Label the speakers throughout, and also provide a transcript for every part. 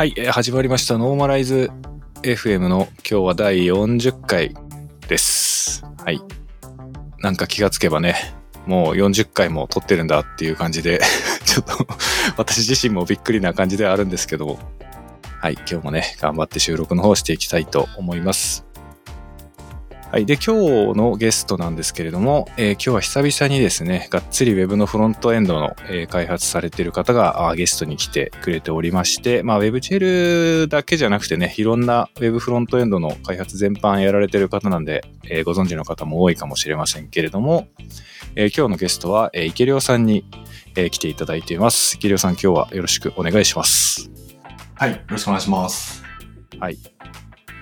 Speaker 1: はい、始まりました。ノーマライズ FM の今日は第40回です。はい。なんか気がつけばね、もう40回も撮ってるんだっていう感じで、ちょっと私自身もびっくりな感じではあるんですけど、はい、今日もね、頑張って収録の方していきたいと思います。はい。で、今日のゲストなんですけれども、えー今日は久々にですね、がっつり Web のフロントエンドの、えー開発されている方がゲストに来てくれておりまして、まあ WebGL だけじゃなくてね、いろんな Web フロントエンドの開発全般やられている方なんで、えーご存知の方も多いかもしれませんけれども、えー今日のゲストは、えー池良さんに、えー来ていただいています。池良さん、今日はよろしくお願いします。
Speaker 2: はい、よろしくお願いします。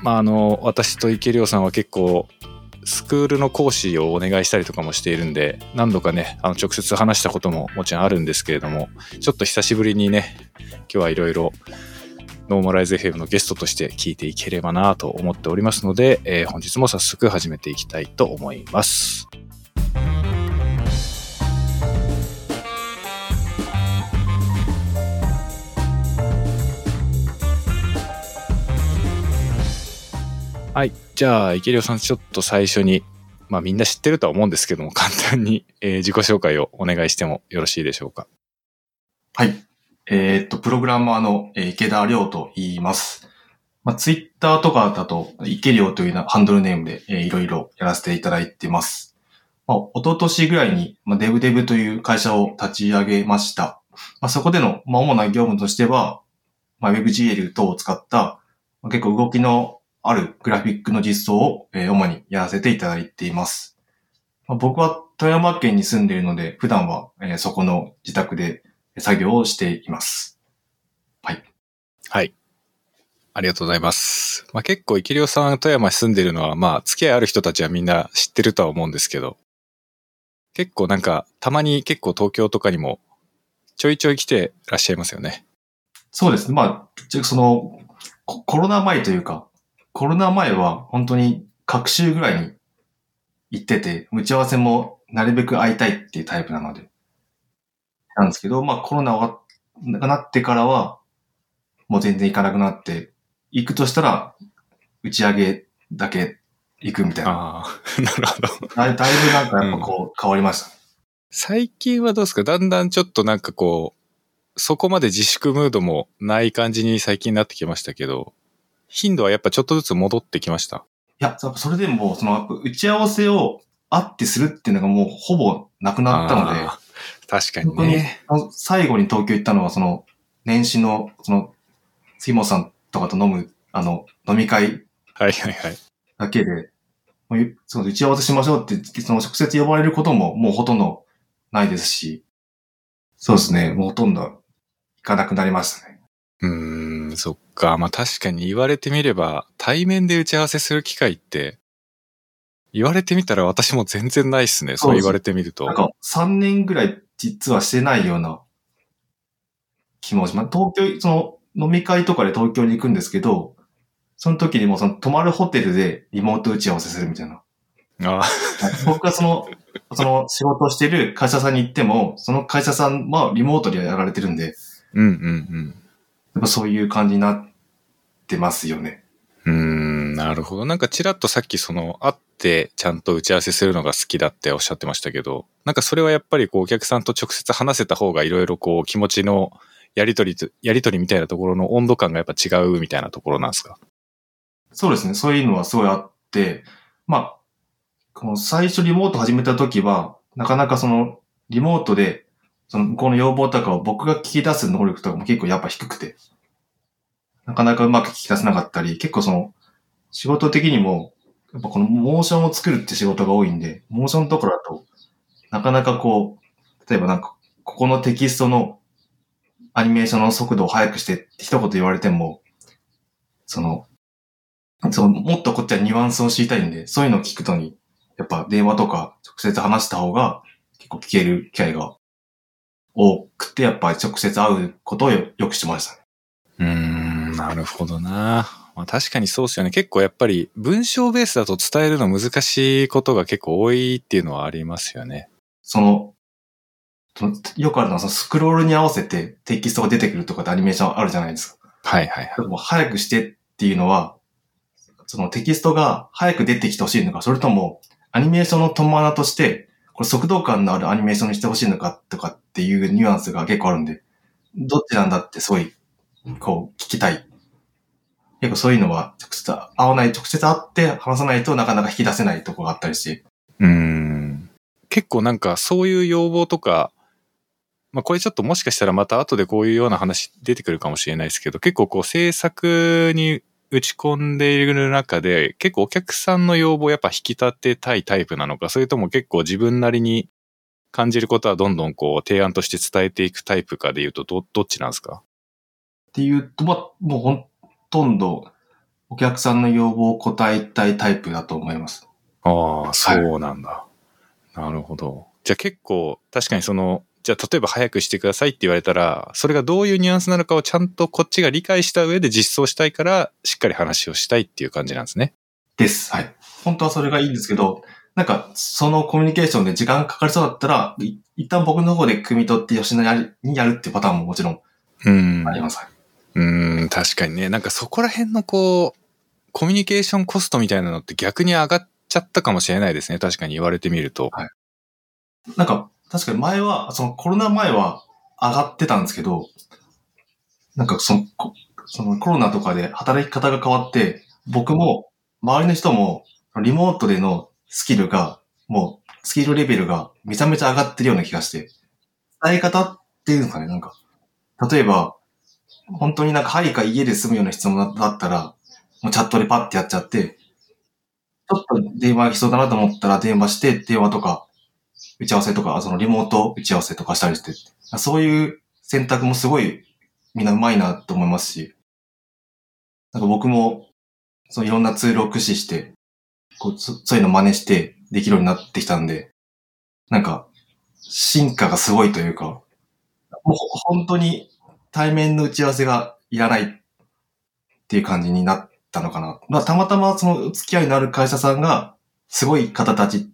Speaker 1: まあ、あの、私と池亮さんは結構、スクールの講師をお願いしたりとかもしているんで、何度かね、あの、直接話したことももちろんあるんですけれども、ちょっと久しぶりにね、今日はいろいろ、ノーマライズ FM のゲストとして聞いていければなと思っておりますので、えー本日も早速始めていきたいと思います。はい。じゃあ、池良さん、ちょっと最初に、まあみんな知ってるとは思うんですけども、簡単に、えー自己紹介をお願いしてもよろしいでしょうか。
Speaker 2: はい。えーっと、プログラマーのえー池田亮と言います。まあ、ツイッターとかだと、池亮というハンドルネームで、えーいろいろやらせていただいてます。まあ、一昨年ぐらいに、まあ、デブデブという会社を立ち上げました。まあ、そこでの、まあ、主な業務としては、まあ、WebGL 等を使った、まあ、結構動きのあるグラフィックの実装を、えー主にやらせていただいています。まあ僕は富山県に住んでいるので、普段は、えーそこの自宅で作業をしています。
Speaker 1: はい。ありがとうございます。まあ結構、池良さん、富山に住んでるのは、まあ、付き合いある人たちはみんな知ってるとは思うんですけど、結構なんか、たまに結構東京とかにも、ちょいちょい来てらっしゃいますよね。
Speaker 2: そうですね。まあ、その、ココロナ前というか、コロナ前は本当に各週ぐらいに行ってて、打ち合わせもなるべく会いたいっていうタイプなので。なんですけど、まあコロナががなってからは、もう全然行かなくなって、行くとしたら、打ち上げだけ行くみたいな。
Speaker 1: ああ、なるほど。
Speaker 2: だいだいぶなんかやっぱこう変わりました。
Speaker 1: 最近はどうですか？だんだんちょっとなんかこう、そこまで自粛ムードもない感じに最近なってきましたけど、頻度はやっぱちょっとずつ戻ってきました。
Speaker 2: いや、それでも、その、打ち合わせを会ってするっていうのがもうほぼなくなったので、
Speaker 1: 確かにね。
Speaker 2: あの最後に東京行ったのは、その、年始の、その、杉本さんとかと飲む、あの、飲み会
Speaker 1: はいはいはい。
Speaker 2: だけで、もうその打ち合わせしましょうって、その直接呼ばれることももうほとんどないですし、そうですね、もうほとんど行かなくなりましたね。
Speaker 1: うーん、そっか。まあ確かに言われてみれば、対面で打ち合わせする機会って、言われてみたら私も全然ないっすね。
Speaker 2: そ
Speaker 1: うう言われてみると。
Speaker 2: なんか3年ぐらい実はしてないような気もします。東京、その飲み会とかで東京に行くんですけど、その時にもうその泊まるホテルでリモート打ち合わせするみたいな。
Speaker 1: あ
Speaker 2: 僕がその、その仕事をしてる会社さんに行っても、その会社さんはリモートでやられてるんで、
Speaker 1: うんうん
Speaker 2: やっぱそういう感じになってますよね。
Speaker 1: うーん、なるほど。なんかちらっとさっきその、会ってちゃんと打ち合わせするのが好きだっておっしゃってましたけど、なんかそれはやっぱりこうお客さんと直接話せた方がいろいろこう気持ちのやりとりと、やりとりみたいなところの温度感がやっぱ違うみたいなところなんですか？
Speaker 2: そうですね。そういうのはすごいあって、まあ、この最初リモート始めた時は、なかなかその、リモートで、その向こうの要望とかを僕が聞き出す能力とかも結構やっぱ低くて、なかなかうまく聞き出せなかったり、結構その、仕事的にも、やっぱこのモーションを作るって仕事が多いんで、モーションとかだと、なかなかこう、例えばなんか、ここのテキストのアニメーションの速度を速くしてって一言言われても、その、そう、もっとこっちはニュアンスを知りたいんで、そういうのを聞くとに、やっぱ電話とか直接話した方が結構聞ける機会が多くて、やっぱり直接会うことをよよくしてましたね。
Speaker 1: うーん、なるほどな。まあ確かにそうですよね。結構やっぱり文章ベースだと伝えるの難しいことが結構多いっていうのはありますよね。
Speaker 2: その、よくあるのはそのスクロールに合わせてテキストが出てくるとかってアニメーションあるじゃないですか。
Speaker 1: はいはいはい。
Speaker 2: もう早くしてっていうのは、そのテキストが早く出てきてほしいのか、それともアニメーションの友マとして、これ速度感のあるアニメーションにしてほしいのかとかっていうニュアンスが結構あるんで、どっちなんだってすごい、こう聞きたい。結構そういうのは直接会わない、直接会って話さないとなかなか引き出せないとこがあったりして。
Speaker 1: うん。結構なんかそういう要望とか、まあこれちょっともしかしたらまた後でこういうような話出てくるかもしれないですけど、結構こう制作に打ち込んでいる中で、結構お客さんの要望をやっぱ引き立てたいタイプなのか、それとも結構自分なりに感じることはどんどんこう提案として伝えていくタイプかで言うとど、どっちなんですか？
Speaker 2: っていうと、まあ、もうほとんどお客さんの要望を答えたいタイプだと思います。
Speaker 1: ああ、そうなんだ。はい、なるほど。じゃあ結構確かにそのじゃあ例えば早くしてくださいって言われたら、それがどういうニュアンスなのかをちゃんとこっちが理解した上で実装したいから、しっかり話をしたいっていう感じなんですね。
Speaker 2: です。はい。本当はそれがいいんですけど、なんか、そのコミュニケーションで時間かかりそうだったら、一旦僕の方で汲み取って吉野にやるっていうパターンももちろんあります。
Speaker 1: うん、ん、確かにね。なんかそこら辺のこう、コミュニケーションコストみたいなのって逆に上がっちゃったかもしれないですね。確かに言われてみると。はい。
Speaker 2: なんか、確かに前は、そのコロナ前は上がってたんですけど、なんかその、そのコロナとかで働き方が変わって、僕も周りの人もリモートでのスキルが、もうスキルレベルがめちゃめちゃ上がってるような気がして、伝え方っていうんですかね、なんか、例えば、本当になんかはいか家で住むような質問だったら、もうチャットでパッてやっちゃって、ちょっと電話が必要だなと思ったら電話して、電話とか打ち合わせとか、そのリモート打ち合わせとかしたりして、そういう選択もすごいみんなうまいなと思いますし、なんか僕も、そのいろんなツールを駆使して、こうそういうの真似してできるようになってきたんで、なんか、進化がすごいというか、もう本当に対面の打ち合わせがいらないっていう感じになったのかな。まあ、たまたまその付き合いのある会社さんが、すごい方たち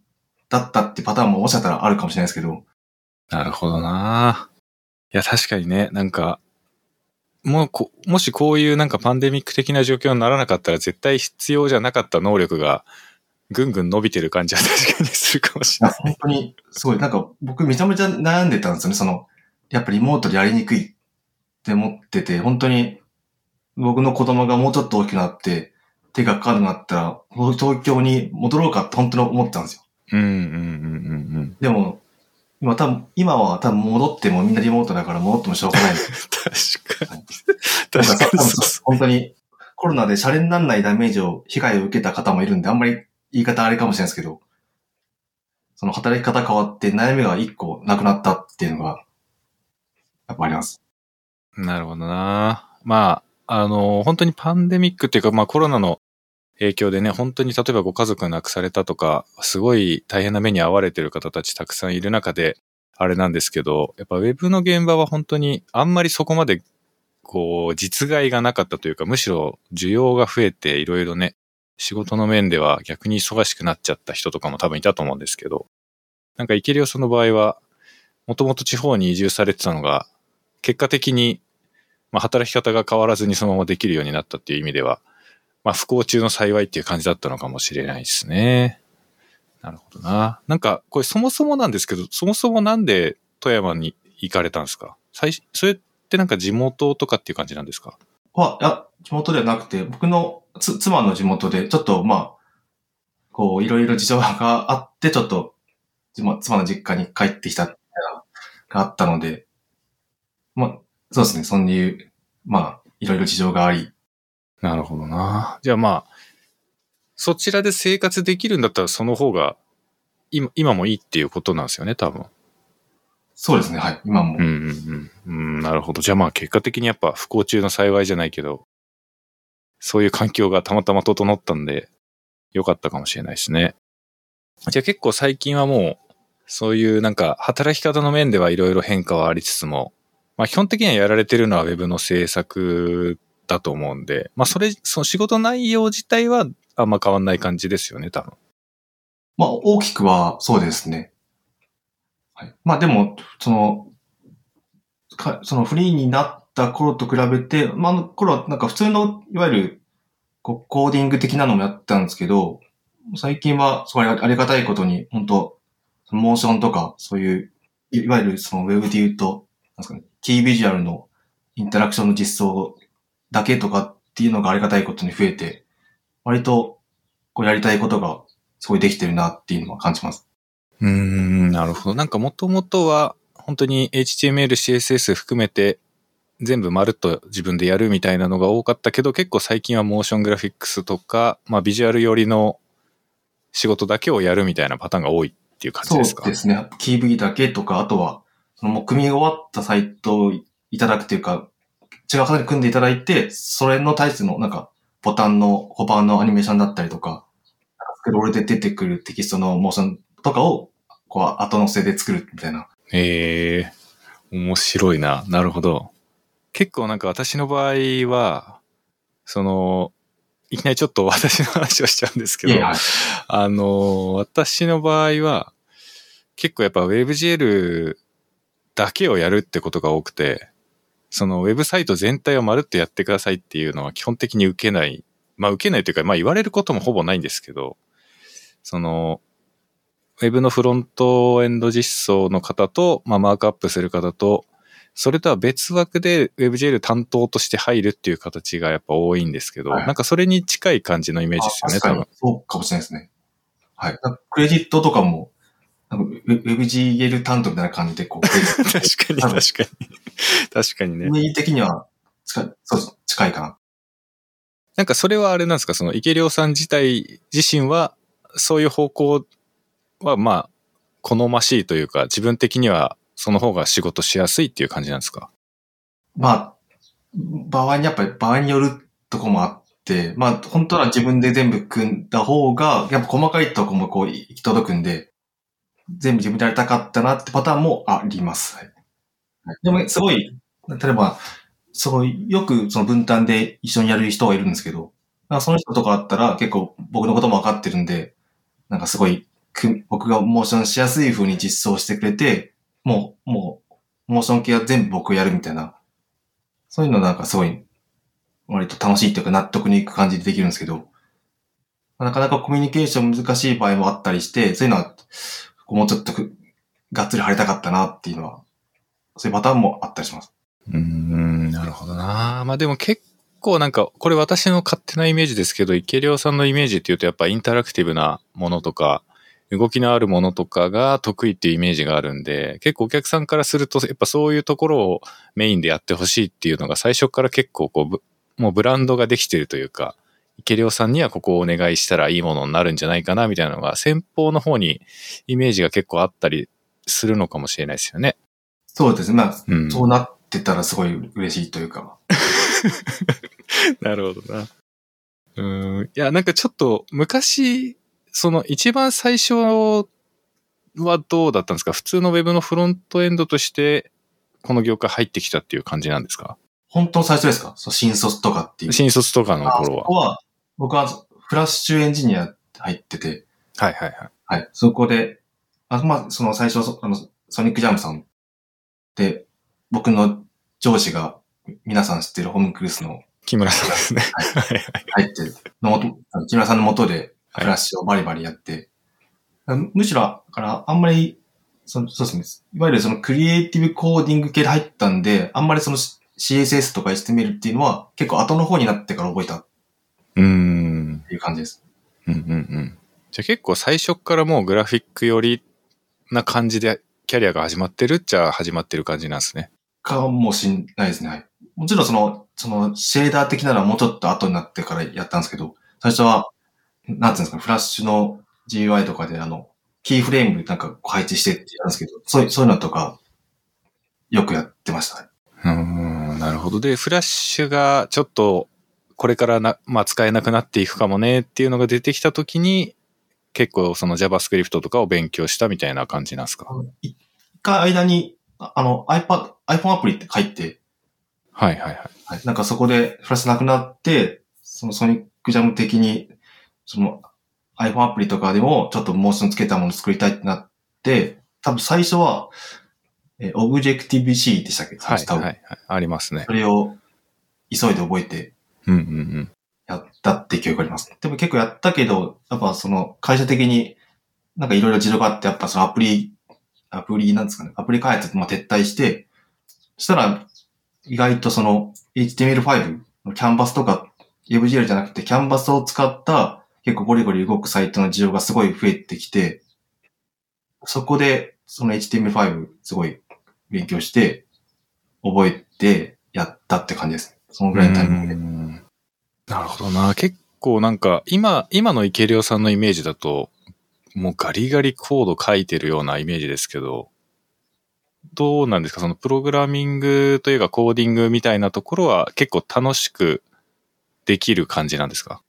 Speaker 2: だったってパターンももしかしたらあるかもしれないですけど。
Speaker 1: なるほどないや、確かにね、なんか、もうこ、もしこういうなんかパンデミック的な状況にならなかったら絶対必要じゃなかった能力がぐんぐん伸びてる感じは確かにするかもしれない。
Speaker 2: 本当に、すごい、なんか僕めちゃめちゃ悩んでたんですよね。その、やっぱりリモートでやりにくいって思ってて、本当に僕の子供がもうちょっと大きくなって手がかかるなったら、東京に戻ろうかって本当に思ったんですよ。
Speaker 1: うんうんうんうんうん。
Speaker 2: でも、今多分、今は多分戻ってもみんなリモートだから戻ってもしょうがない。
Speaker 1: 確かに。確かに
Speaker 2: 本当にコロナでシャレにならないダメージを、被害を受けた方もいるんで、あんまり言い方あれかもしれないですけど、その働き方変わって悩みが一個なくなったっていうのが、やっぱあります。
Speaker 1: なるほどなまあ、あの、本当にパンデミックっていうか、まあコロナの影響でね、本当に例えばご家族が亡くされたとか、すごい大変な目に遭われてる方たちたくさんいる中で、あれなんですけど、やっぱウェブの現場は本当にあんまりそこまでこう実害がなかったというか、むしろ需要が増えていろいろね、仕事の面では逆に忙しくなっちゃった人とかも多分いたと思うんですけど、なんかイケリオその場合は、もともと地方に移住されてたのが、結果的に、まあ、働き方が変わらずにそのままできるようになったっていう意味では、まあ、不幸中の幸いっていう感じだったのかもしれないですね。なるほどな。なんか、これそもそもなんですけど、そもそもなんで富山に行かれたんですか？最それってなんか地元とかっていう感じなんですか？
Speaker 2: あ、いや、地元ではなくて、僕のつ妻の地元で、ちょっとまあ、こう、いろいろ事情があって、ちょっと、妻の実家に帰ってきたがあったので、まあ、そうですね、そういう、まあ、いろいろ事情があり、
Speaker 1: なるほどな。じゃあまあ、そちらで生活できるんだったらその方が今今もいいっていうことなんですよね、多分。
Speaker 2: そうですね、はい、今も。
Speaker 1: うんうんうん。うん、なるほど。じゃあまあ結果的にやっぱ不幸中の幸いじゃないけど、そういう環境がたまたま整ったんで、良かったかもしれないですね。じゃあ結構最近はもう、そういうなんか働き方の面ではいろいろ変化はありつつも、まあ基本的にはやられてるのは Web の制作だと思うんで、まあそれ、その仕事内容自体はあんま変わんない感じですよね、多分。
Speaker 2: まあ大きくはそうですね。はい。まあでも、その、かそのフリーになった頃と比べて、まあ、あの頃はなんか普通の、いわゆる、こうコーディング的なのもやったんですけど、最近は、すごいありがたいことに、本当モーションとか、そういう、いわゆるそのウェブで言うと、なんですかね、キービジュアルのインタラクションの実装だけとかっていうのがありがたいことに増えて、割と、こうやりたいことがすごいできてるなっていうのは感じます。
Speaker 1: うーん、なるほど。なんかもともとは、本当に HTML、CSS 含めて、全部まるっと自分でやるみたいなのが多かったけど、結構最近はモーショングラフィックスとか、まあビジュアル寄りの仕事だけをやるみたいなパターンが多いっていう感じ
Speaker 2: そう
Speaker 1: ですか？
Speaker 2: ですね。キービだけとか、あとは、そのもう組み終わったサイトをいただくというか、違う方に組んでいただいて、それの対してのなんか、ボタンの、ホバーのアニメーションだったりとか、スクロールで出てくるテキストのモーションとかを、こう、後乗せで作るみたいな。
Speaker 1: へえ、面白いな。なるほど。結構なんか私の場合は、その、いきなりちょっと 私の話をしちゃうんですけど、あの、私の場合は、結構やっぱ WebGL だけをやるってことが多くて、そのウェブサイト全体をまるっとやってくださいっていうのは基本的に受けない。まあ受けないというか、まあ言われることもほぼないんですけど、その、ウェブのフロントエンド実装の方と、まあマークアップする方と、それとは別枠で WebGL 担当として入るっていう形がやっぱ多いんですけど、
Speaker 2: はい
Speaker 1: なんかそれに近い感じのイメージですよね、多分。
Speaker 2: そうかもしれないですね。はい。クレジットとかも、なんかウェ WebGL 担当みたいな感じで、こう、
Speaker 1: 確かに確かに。確かにね
Speaker 2: イ。メージ的には近い、そうです。近いかな。
Speaker 1: なんかそれはあれなんですかその池良さん自体自身は、そういう方向はまあ、好ましいというか、自分的にはその方が仕事しやすいっていう感じなんですか？
Speaker 2: まあ、場合にやっぱり場合によるとこもあって、まあ本当は自分で全部組んだ方が、やっぱ細かいとこもこう行き届くんで、全部自分でやりたかったなってパターンもあります。はい。はい。でもすごい、例えば、すごいよくその分担で一緒にやる人がいるんですけど、まあその人とかだったら結構僕のことも分かってるんで、なんかすごいく僕がモーションしやすい風に実装してくれて、もう、もう、モーション系は全部僕やるみたいな。そういうのなんかすごい、割と楽しいというか納得にいく感じでできるんですけど、なかなかコミュニケーション難しい場合もあったりして、そういうのは、もうちょっとくがっつり貼りたかったなっていうのは、そういうパターンもあったりします。
Speaker 1: うん、なるほどな。まあでも結構なんか、これ私の勝手なイメージですけど、池良さんのイメージっていうとやっぱインタラクティブなものとか、動きのあるものとかが得意っていうイメージがあるんで、結構お客さんからすると、やっぱそういうところをメインでやってほしいっていうのが最初から結構こう、もうブランドができてるというか、池良さんにはここをお願いしたらいいものになるんじゃないかなみたいなのが先方の方にイメージが結構あったりするのかもしれないですよね。
Speaker 2: そうですね。まあ、
Speaker 1: うん。
Speaker 2: そうなってたらすごい嬉しいというか。
Speaker 1: なるほどな。うん。いや、なんかちょっと昔、その一番最初はどうだったんですか？普通のウェブのフロントエンドとして、この業界入ってきたっていう感じなんですか？
Speaker 2: 本当の最初ですか？そう新卒とかっていう。
Speaker 1: 新卒とかの
Speaker 2: あ
Speaker 1: 頃は。
Speaker 2: そこは、僕はフラッシュエンジニア入ってて、
Speaker 1: はいはいはい。
Speaker 2: はい。そこで、あまあ、その最初、そあの、ソニックジャムさんで、僕の上司が、皆さん知ってるホームクルースの
Speaker 1: 木村さんですね。はいはい。
Speaker 2: 入って、のもと、あの木村さんのもとで、
Speaker 1: はい
Speaker 2: フラッシュをバリバリやって、むしろ、だから、あんまり、そのそうですね。いわゆるそのクリエイティブコーディング系で入ったんで、あんまりその CSS とか HTML っていうのは結構後の方になってから覚えたっ
Speaker 1: うーん。
Speaker 2: ていう感じです。
Speaker 1: うんうんうん。じゃあ結構最初からもうグラフィック寄りな感じでキャリアが始まってるっちゃ始まってる感じなんですね。
Speaker 2: かもしんないですね。はい。もちろんその、その、シェーダー的なのはもうちょっと後になってからやったんですけど、最初は、なんていうんですか、フラッシュの GUI とかであの、キーフレームなんか配置してってやるんですけど、そういう、そういうのとか、よくやってましたね。
Speaker 1: うーん、なるほど。で、フラッシュがちょっとこれからな、まあ、使えなくなっていくかもねっていうのが出てきたときに、結構その JavaScript とかを勉強したみたいな感じなんですか？
Speaker 2: 一回間に、ああの、iPad、iPhone アプリって書いて、
Speaker 1: はいはいはい。
Speaker 2: はい、なんかそこでフラッシュなくなって、そのソニックジャム的に、その iPhone アプリとかでもちょっとモーションつけたもの作りたいってなって、多分最初は、えー、Objective-C でしたっけ？
Speaker 1: はい、はい、はい。ありますね
Speaker 2: そ。れを急いで覚えて
Speaker 1: うんうんうん。
Speaker 2: やったって記憶あります。でも結構やったけど、やっぱその会社的になんかいろいろ事情があって、やっぱそのアプリ、アプリなんですかね、アプリ開発も撤退して、そしたら意外とその HTML5 のキャンバスとか WebGL じゃなくてキャンバスを使った結構ゴリゴリ動くサイトの需要がすごい増えてきて、そこでその HTML5 すごい勉強して、覚えてやったって感じです。そのぐらいのタイミングで
Speaker 1: う。んなるほどな。結構なんか、今、今の池良さんのイメージだと、もうガリガリコード書いてるようなイメージですけど、どうなんですか？そのプログラミングというかコーディングみたいなところは結構楽しくできる感じなんですか？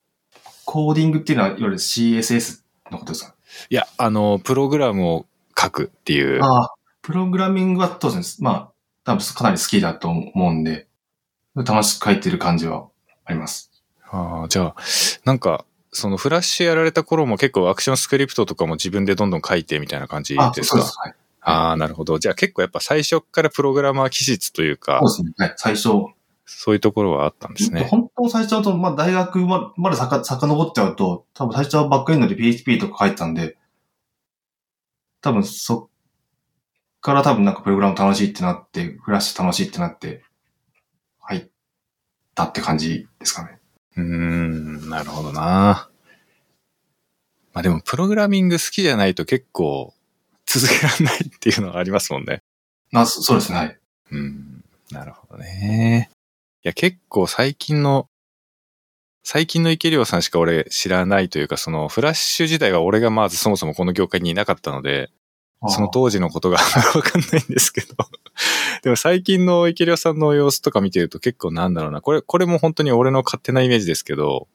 Speaker 2: コーディングっていうのは、いわゆる CSS のことですか？
Speaker 1: いや、あの、プログラムを書くっていう。
Speaker 2: ああ、プログラミングは当然です。まあ、多分かなり好きだと思うんで、楽しく書いてる感じはあります。
Speaker 1: ああ、じゃあ、なんか、そのフラッシュやられた頃も結構アクションスクリプトとかも自分でどんどん書いてみたいな感じ
Speaker 2: あ、
Speaker 1: ですか？
Speaker 2: そうです。はい。
Speaker 1: ああ、なるほど。じゃあ結構やっぱ最初からプログラマー気質というか
Speaker 2: そう、ですね。はい。最初、
Speaker 1: そういうところはあったんですね。
Speaker 2: 本当最初だと、まあ大学ままでさか遡っちゃうと、多分最初はバックエンドで PHP とか書いてたんで、多分そっから多分なんかプログラム楽しいってなって、フラッシュ楽しいってなって、入ったって感じですかね。
Speaker 1: うーん、なるほどな。まあでも、プログラミング好きじゃないと結構続けられないっていうのはありますもんね。
Speaker 2: あ、そそうですね。はい。
Speaker 1: うん、なるほどね。いや、結構最近の、最近の池良さんしか俺知らないというか、そのフラッシュ自体は俺がまずそもそもこの業界にいなかったので、その当時のことが わかんないんですけど。でも最近の池良さんの様子とか見てると結構なんだろうな。これ、これも本当に俺の勝手なイメージですけど、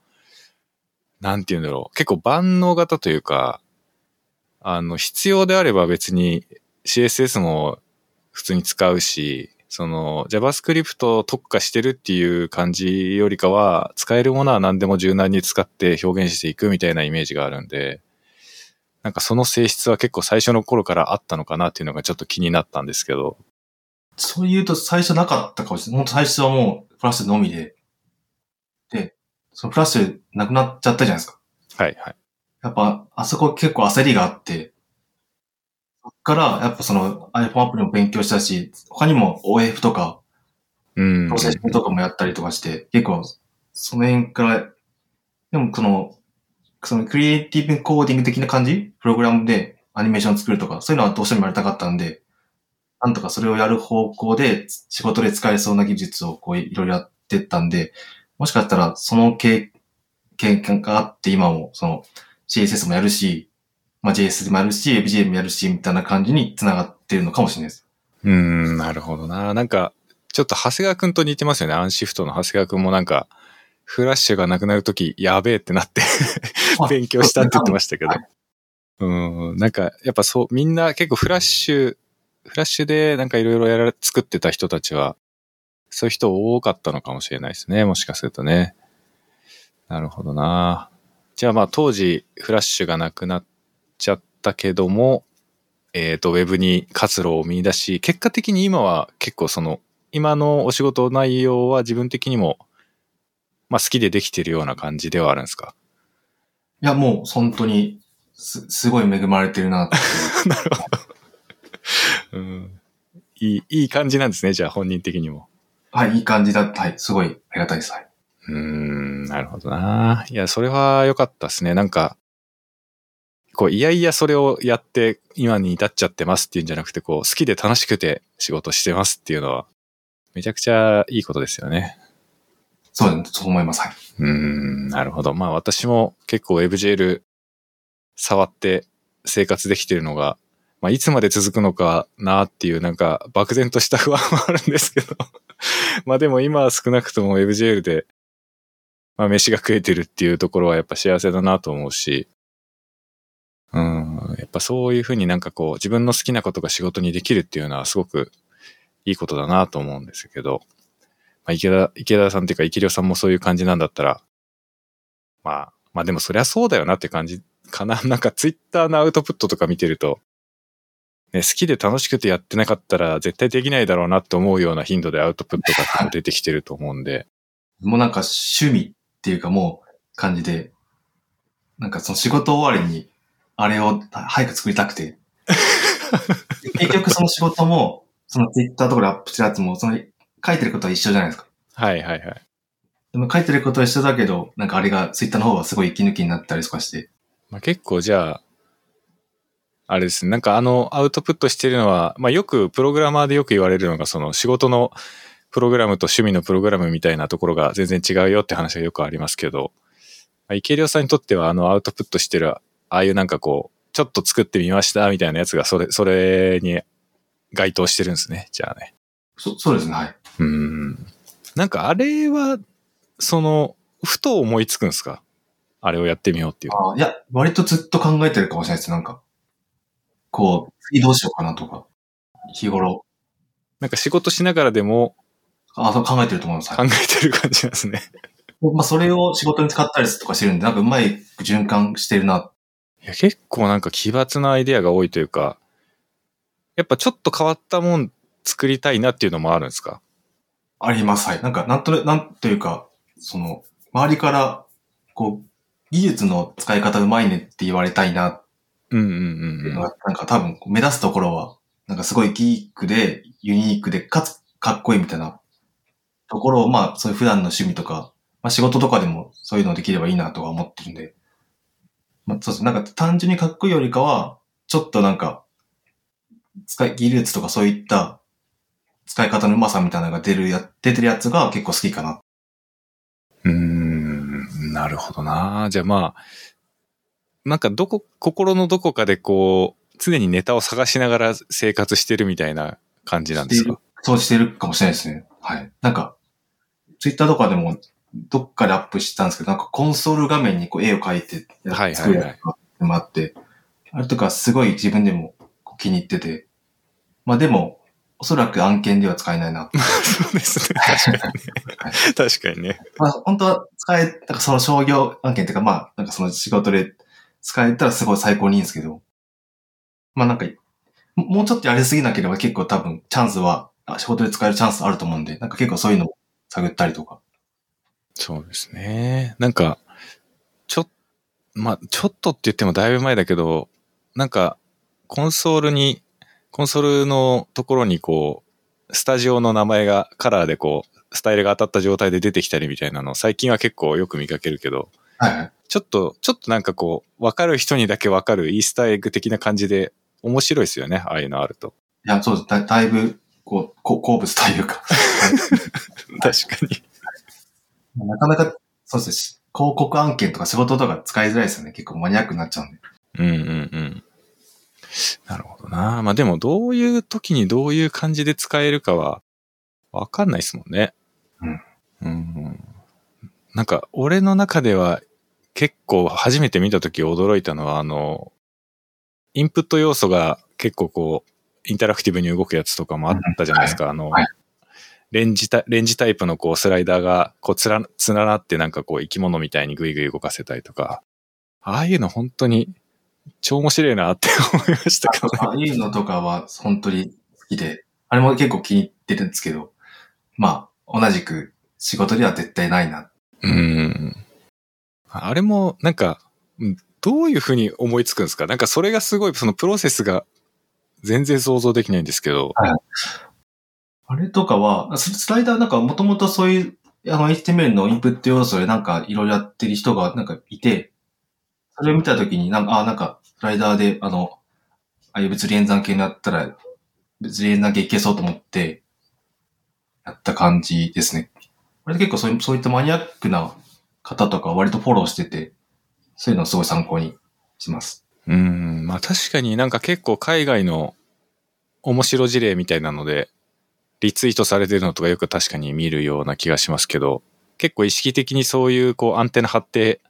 Speaker 1: なんて言うんだろう。結構万能型というか、あの、必要であれば別に CSS も普通に使うし、その JavaScript 特化してるっていう感じよりかは、使えるものは何でも柔軟に使って表現していくみたいなイメージがあるんで、なんかその性質は結構最初の頃からあったのかなっていうのがちょっと気になったんですけど。
Speaker 2: そう言うと最初なかったかもしれない。本当最初はもうフラッシュのみで。で、そのフラッシュなくなっちゃったじゃないですか。
Speaker 1: はいはい。
Speaker 2: やっぱ、あそこ結構焦りがあって、そっから、やっぱその iPhone アプリも勉強したし、他にも OF とか、
Speaker 1: うん。
Speaker 2: プロセッションとかもやったりとかして、結構、その辺から、でもその、そのクリエイティブコーディング的な感じ？プログラムでアニメーション作るとか、そういうのはどうしてもやりたかったんで、なんとかそれをやる方向で仕事で使えそうな技術をこういろいろやってったんで、もしかしたらその経験があって今もその CSS もやるし、まあ、JS もやるし、WebGL もやるし、みたいな感じに繋がってるのかもしれないです。
Speaker 1: うん、なるほどな。なんか、ちょっと長谷川くんと似てますよね。アンシフトの長谷川くんもなんか、フラッシュがなくなるとき、やべえってなって勉強したって言ってましたけど
Speaker 2: はい。
Speaker 1: うん、なんか、やっぱそう、みんな結構フラッシュ、フラッシュでなんかいろいろやら、作ってた人たちは、そういう人多かったのかもしれないですね。もしかするとね。なるほどな。じゃあまあ当時、フラッシュがなくなっちゃったけども、えっ、と、ウェブに活路を見出し、結果的に今は結構その、今のお仕事内容は自分的にも、まあ好きでできてるような感じではあるんですか？
Speaker 2: いや、もう本当にす、すごい恵まれてるなっていう。
Speaker 1: なるほど。うん。いい、いい感じなんですね、じゃあ本人的にも。
Speaker 2: はい、いい感じだった。はい、すごいありがたいです。はい。
Speaker 1: うーん、なるほどな。いや、それは良かったですね。なんか、こう、いやいやそれをやって今に至っちゃってますっていうんじゃなくて、こう、好きで楽しくて仕事してますっていうのは、めちゃくちゃいいことですよね。
Speaker 2: そうそう思います。はい。
Speaker 1: うん、なるほど。まあ私も結構 WebGL 触って生活できてるのが、まあいつまで続くのかなっていうなんか漠然とした不安はあるんですけど。まあでも今は少なくとも WebGL で、まあ飯が食えてるっていうところはやっぱ幸せだなと思うし、うん、やっぱそういうふうになんかこう自分の好きなことが仕事にできるっていうのはすごくいいことだなと思うんですけど、まあ、池田、池田さんっていうか、池良さんもそういう感じなんだったら、まあ、まあでもそりゃそうだよなって感じかな。なんかツイッターのアウトプットとか見てると、ね、好きで楽しくてやってなかったら絶対できないだろうなって思うような頻度でアウトプットが出てきてると思うんで。
Speaker 2: もうなんか趣味っていうかもう感じで、なんかその仕事終わりにあれを早く作りたくて。結局その仕事も、そのツイッターとかでアップしたやつも、その書いてることは一緒じゃないですか。
Speaker 1: はいはいはい。
Speaker 2: でも書いてることは一緒だけど、なんかあれがツイッターの方はすごい息抜きになったりとかして。
Speaker 1: まあ、結構じゃあ、あれですね。なんかあのアウトプットしてるのは、まあよくプログラマーでよく言われるのが、その仕事のプログラムと趣味のプログラムみたいなところが全然違うよって話がよくありますけど、まあ、池良さんにとってはあのアウトプットしてる、ああいうなんかこう、ちょっと作ってみましたみたいなやつがそれ、それに該当してるんですね。じゃあね。
Speaker 2: そ、そうですね、はい。
Speaker 1: うん。なんかあれは、その、ふと思いつくんですか？あれをやってみようっていう。
Speaker 2: あいや、割とずっと考えてるかもしれないです。なんか、こう、次どうしようかなとか、日頃、
Speaker 1: なんか仕事しながらでも
Speaker 2: あそう考えてると思います。
Speaker 1: 考えてる感じなんですね。
Speaker 2: まあ、それを仕事に使ったりとかしてるんで、なんかうまい循環してるな。
Speaker 1: いや、結構なんか奇抜なアイデアが多いというか、やっぱちょっと変わったもん作りたいなっていうのもあるんですか？
Speaker 2: あります。はい。なんか、なんとな、なんというか、その、周りから、こう、技術の使い方うまいねって言われたいなっ
Speaker 1: うんうん
Speaker 2: う
Speaker 1: うんうん。
Speaker 2: なんか多分目指すところは、なんかすごいギークで、ユニークで、かつかっこいいみたいなところを、まあ、そういう普段の趣味とか、まあ仕事とかでもそういうのできればいいなとは思ってるんで、まあそうですね。なんか単純にかっこいいよりかは、ちょっとなんか、使い、技術とかそういった使い方のうまさみたいなのが出るや、出てるやつが結構好きかな。
Speaker 1: うーん、なるほどな。じゃあまあ、なんかどこ、心のどこかでこう、常にネタを探しながら生活してるみたいな感じなんですか？
Speaker 2: そうしてるかもしれないですね。はい。なんか、ツイッターとかでも、どっかでアップしたんですけど、なんかコンソール画面にこう絵を描いて作るやつがもあって、あれとかすごい自分でも気に入ってて、まあでも、おそらく案件では使えないな。
Speaker 1: そうですね。確かにね。確かにね。
Speaker 2: まあ本当は使え、なんかその商業案件っていうかまあ、なんかその仕事で使えたらすごい最高にいいんですけど、まあなんか、ももうちょっとやりすぎなければ結構多分チャンスは、あ仕事で使えるチャンスあると思うんで、なんか結構そういうのを探ったりとか。
Speaker 1: そうですね。なんか、ちょ、まあ、ちょっとって言ってもだいぶ前だけど、なんか、コンソールに、コンソールのところにこう、スタジオの名前がカラーでこう、スタイルが当たった状態で出てきたりみたいなの、最近は結構よく見かけるけど、
Speaker 2: はいはい。
Speaker 1: ちょっと、ちょっとなんかこう、わかる人にだけわかるイースターエッグ的な感じで、面白いですよね、ああいうのあると。
Speaker 2: いや、そうです。だだいぶ、こう、こ好物というか。
Speaker 1: 確かに。
Speaker 2: なかなか、そうです。広告案件とか仕事とか使いづらいですよね。結構マニアックになっちゃうんで。
Speaker 1: うんうんうん。なるほどな。まあでもどういう時にどういう感じで使えるかはわかんないですもんね。
Speaker 2: うん。
Speaker 1: うん。なんか俺の中では結構初めて見た時驚いたのはあの、インプット要素が結構こう、インタラクティブに動くやつとかもあったじゃないですか。あの、
Speaker 2: はい
Speaker 1: レンジタレンジタイプのこうスライダーがこうつら、つながってなんかこう生き物みたいにグイグイ動かせたりとか、ああいうの本当に超面白いなって 思いましたけどね。
Speaker 2: ああいうのとかは本当に好きで、あれも結構気に入ってるんですけど、まあ、同じく仕事では絶対ないな。
Speaker 1: うん。あれもなんか、うんどういうふうに思いつくんですか？なんかそれがすごい、そのプロセスが全然想像できないんですけど。
Speaker 2: あれとかは、ススライダーなんかもともとそういう、あの HTML のインプット要素でなんかいろいろやってる人がなんかいて、それを見たときになんか、あ、なんかスライダーであの、ああいう物理演算系になったら、物理演算系いけそうと思って、やった感じですね。あれ結構そういうそういったマニアックな方とか割とフォローしてて、そういうのをすごい参考にします。
Speaker 1: うん。まあ確かになんか結構海外の面白事例みたいなので、リツイートされてるのとかよく確かに見るような気がしますけど、結構意識的にそういうこうアンテナ張って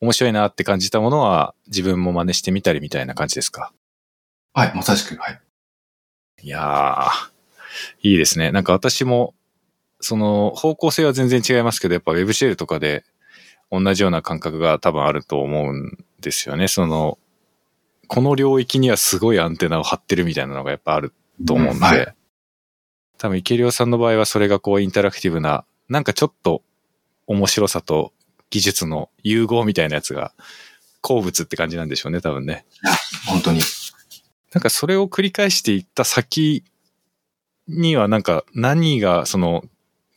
Speaker 1: 面白いなって感じたものは自分も真似してみたりみたいな感じですか？
Speaker 2: はい、まさしく、はい。
Speaker 1: いやー、いいですね。なんか私も、その方向性は全然違いますけど、やっぱ Web シェルとかで同じような感覚が多分あると思うんですよね。その、この領域にはすごいアンテナを張ってるみたいなのがやっぱあると思うんで、
Speaker 2: はい
Speaker 1: 多分池良さんの場合はそれがこうインタラクティブな、なんかちょっと面白さと技術の融合みたいなやつが好物って感じなんでしょうね、多分ね。
Speaker 2: 本当に。
Speaker 1: なんかそれを繰り返していった先にはなんか何がその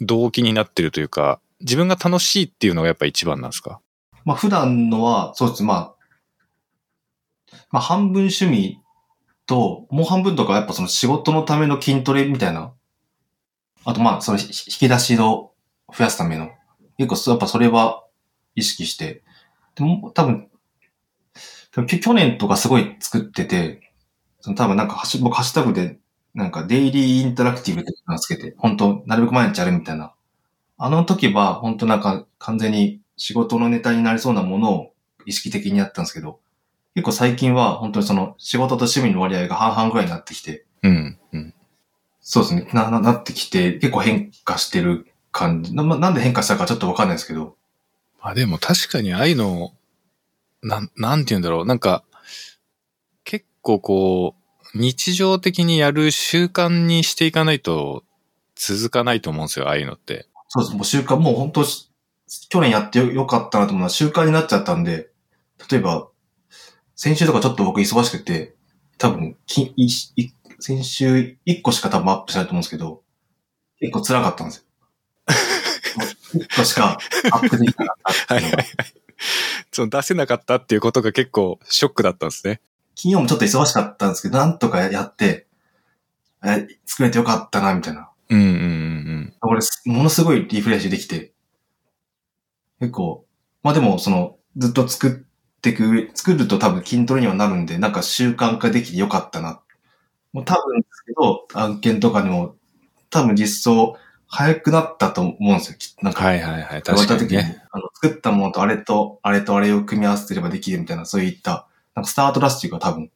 Speaker 1: 動機になってるというか、自分が楽しいっていうのがやっぱ一番なんですか？
Speaker 2: まあ普段のは、そうです。まあ、まあ半分趣味と、もう半分とかはやっぱその仕事のための筋トレみたいな。あとまあそのひ引き出しを増やすための。結構やっぱそれは意識して。でも多分、多分き去年とかすごい作ってて、その多分なんかハッシュ僕ハッシュタグでなんかデイリーインタラクティブってのをつけて、本当なるべく毎日やるみたいな。あの時は本当なんか完全に仕事のネタになりそうなものを意識的にやったんですけど、結構最近は本当にその仕事と趣味の割合が半々ぐらいになってきて、
Speaker 1: うん。うん。
Speaker 2: そうですね、な、な、なってきて、結構変化してる感じ。な、まなんで変化したかちょっとわかんないですけど、
Speaker 1: まあでも確かにああいうの、なん、なんて言うんだろう。なんか、結構こう、日常的にやる習慣にしていかないと続かないと思うんですよ、ああいうのって。
Speaker 2: そうです。もう習慣、もう本当し去年やってよよかったなと思うのは習慣になっちゃったんで、例えば、先週とかちょっと僕忙しくて、多分、きいい先週1個しか多分アップしないと思うんですけど、結構辛かったんですよ。1個しかアップできなかったっていうのが。
Speaker 1: その出せなかったっていうことが結構ショックだったんですね。
Speaker 2: 金曜もちょっと忙しかったんですけど、なんとかやって、え、作れてよかったな、みたいな。
Speaker 1: うんうんうん
Speaker 2: 俺、すものすごいリフレッシュできて、結構、まあでも、その、ずっと作ってく上、作ると多分筋トレにはなるんで、なんか習慣化できてよかったな。もう多分ですけど、案件とかにも、多分実装早くなったと思うんですよ。きなんか、
Speaker 1: はいはいはい。
Speaker 2: 言われた時に、
Speaker 1: 確かにね。
Speaker 2: あの作ったものとあれと、あれとあれを組み合わせてればできるみたいな、そういった、なんかスタートダッシュが多分、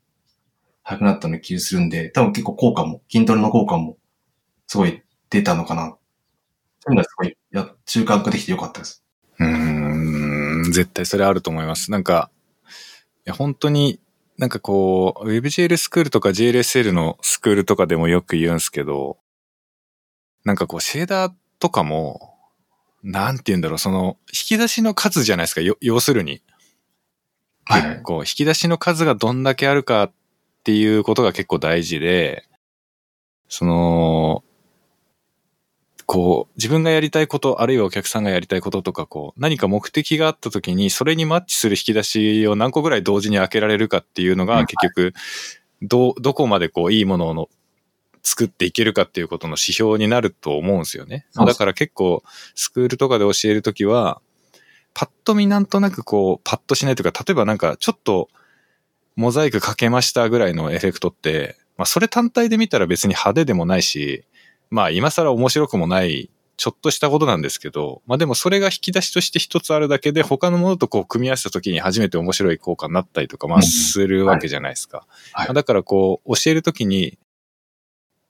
Speaker 2: 早くなったような気がするんで、多分結構効果も、筋トレの効果も、すごい出たのかな。そういうのはすごい、や、習慣化できてよかったです。
Speaker 1: うーん、絶対それあると思います。なんか、いや本当に、なんかこう、WebGL スクールとか JLSL のスクールとかでもよく言うんですけど、なんかこう、シェーダーとかも、なんて言うんだろう、その、引き出しの数じゃないですか、よ要するに。
Speaker 2: はい
Speaker 1: 結構、引き出しの数がどんだけあるかっていうことが結構大事で、その、こう、自分がやりたいこと、あるいはお客さんがやりたいこととか、こう、何か目的があった時に、それにマッチする引き出しを何個ぐらい同時に開けられるかっていうのが、
Speaker 2: うん
Speaker 1: 結局、ど、どこまでこう、いいものを作っていけるかっていうことの指標になると思うんですよね。だから結構、スクールとかで教えるときは、パッと見なんとなくこう、パッとしないというか、例えばなんか、ちょっと、モザイクかけましたぐらいのエフェクトって、まあそれ単体で見たら別に派手でもないし、まあ今更面白くもない、ちょっとしたことなんですけど、まあでもそれが引き出しとして一つあるだけで他のものとこう組み合わせた時に初めて面白い効果になったりとか、まあ
Speaker 2: うん
Speaker 1: するわけじゃないですか。
Speaker 2: はい
Speaker 1: まあだからこう教えるときに、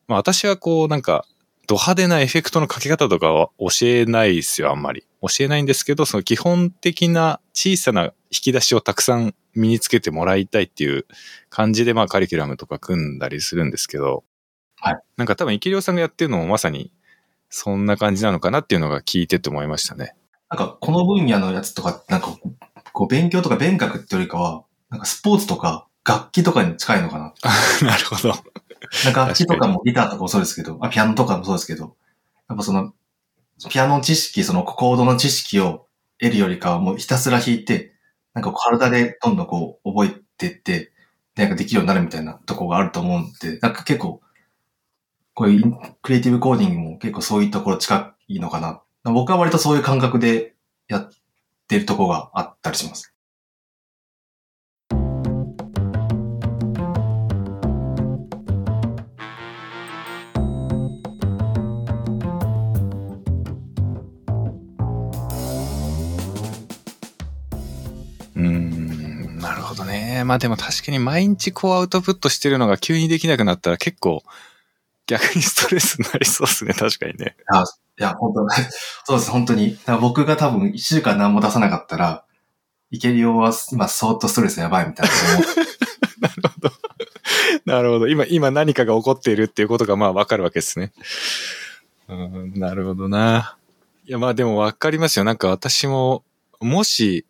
Speaker 1: まあ私はこうなんか、ド派手なエフェクトのかけ方とかは教えないですよ、あんまり。教えないんですけど、その基本的な小さな引き出しをたくさん身につけてもらいたいっていう感じで、まあカリキュラムとか組んだりするんですけど、
Speaker 2: はい。
Speaker 1: なんか多分、イキリオさんがやってるのもまさにそんな感じなのかなっていうのが聞いてて思いましたね。
Speaker 2: なんか、この分野のやつとか、なんか、こう、勉強とか勉学ってよりかは、なんかスポーツとか楽器とかに近いのかな。
Speaker 1: なるほど。
Speaker 2: なんか楽器とかもギターとかもそうですけど、あピアノとかもそうですけど、やっぱその、ピアノ知識、そのコードの知識を得るよりかはもうひたすら弾いて、なんかこう体でどんどんこう覚えてって、なんかできるようになるみたいなとこがあると思うんで、なんか結構、こういうクリエイティブコーディングも結構そういうところ近いのかな。僕は割とそういう感覚でやってるところがあったりします。
Speaker 1: ね。まあでも確かに毎日こうアウトプットしてるのが急にできなくなったら結構逆にストレスになりそうですね。確かにね。
Speaker 2: あいや、本当そうです、本当に。僕が多分一週間何も出さなかったら、いけるようは今相当ストレスやばいみたいな 思
Speaker 1: なるほど。今、今何かが起こっているっていうことがまあわかるわけですね。うん、なるほどな。いや、まあでもわかりますよ。なんか私も、もし、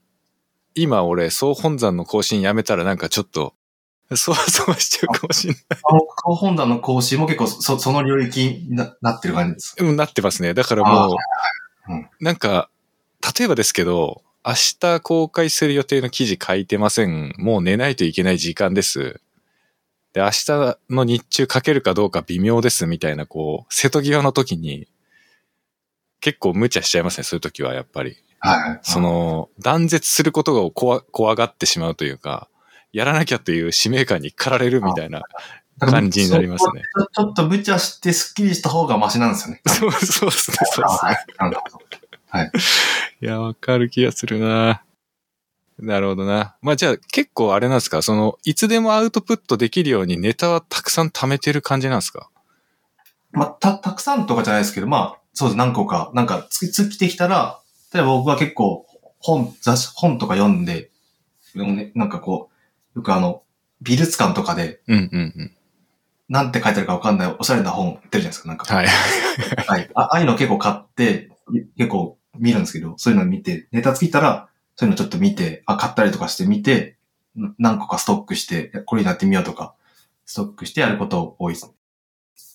Speaker 1: 今俺、総本山の更新やめたらなんかちょっと、そわそわしちゃうかもしれない。
Speaker 2: あの、高本山の講師も結構そ、その領域にななってる感じです。
Speaker 1: うん、なってますね。だからもう、
Speaker 2: うん
Speaker 1: なんか、例えばですけど、明日公開する予定の記事書いてません。もう寝ないといけない時間です。で、明日の日中書けるかどうか微妙ですみたいな、こう、瀬戸際の時に、結構無茶しちゃいますね、そういう時はやっぱり。
Speaker 2: はい。
Speaker 1: その、断絶することを怖怖がってしまうというか、やらなきゃという使命感に駆られるみたいな。感じになりますね
Speaker 2: ちょ。っと無茶してスッキリした方がマシなんですよね。
Speaker 1: そうそうですね、そうですね。
Speaker 2: はい。なるほど。
Speaker 1: いや、わかる気がするな。なるほどな。まあじゃあ結構あれなんですか？その、いつでもアウトプットできるようにネタはたくさん貯めてる感じなんですか？
Speaker 2: まあ、た、たくさんとかじゃないですけど、まあ、そうです、何個か。なんか、つ、つきてきたら、例えば僕は結構、本、雑誌、本とか読んで、なんかこう、よくあの、美術館とかで、
Speaker 1: うんうんうん。
Speaker 2: なんて書いてあるかわかんないおしゃれな本売ってるじゃないですか、なんか。
Speaker 1: はい。
Speaker 2: はい。あああいうの結構買って、結構見るんですけど、そういうの見て、ネタついたら、そういうのちょっと見て、あ、買ったりとかして見て、ん何個かストックして、これやってみようとか、ストックしてやること多いです。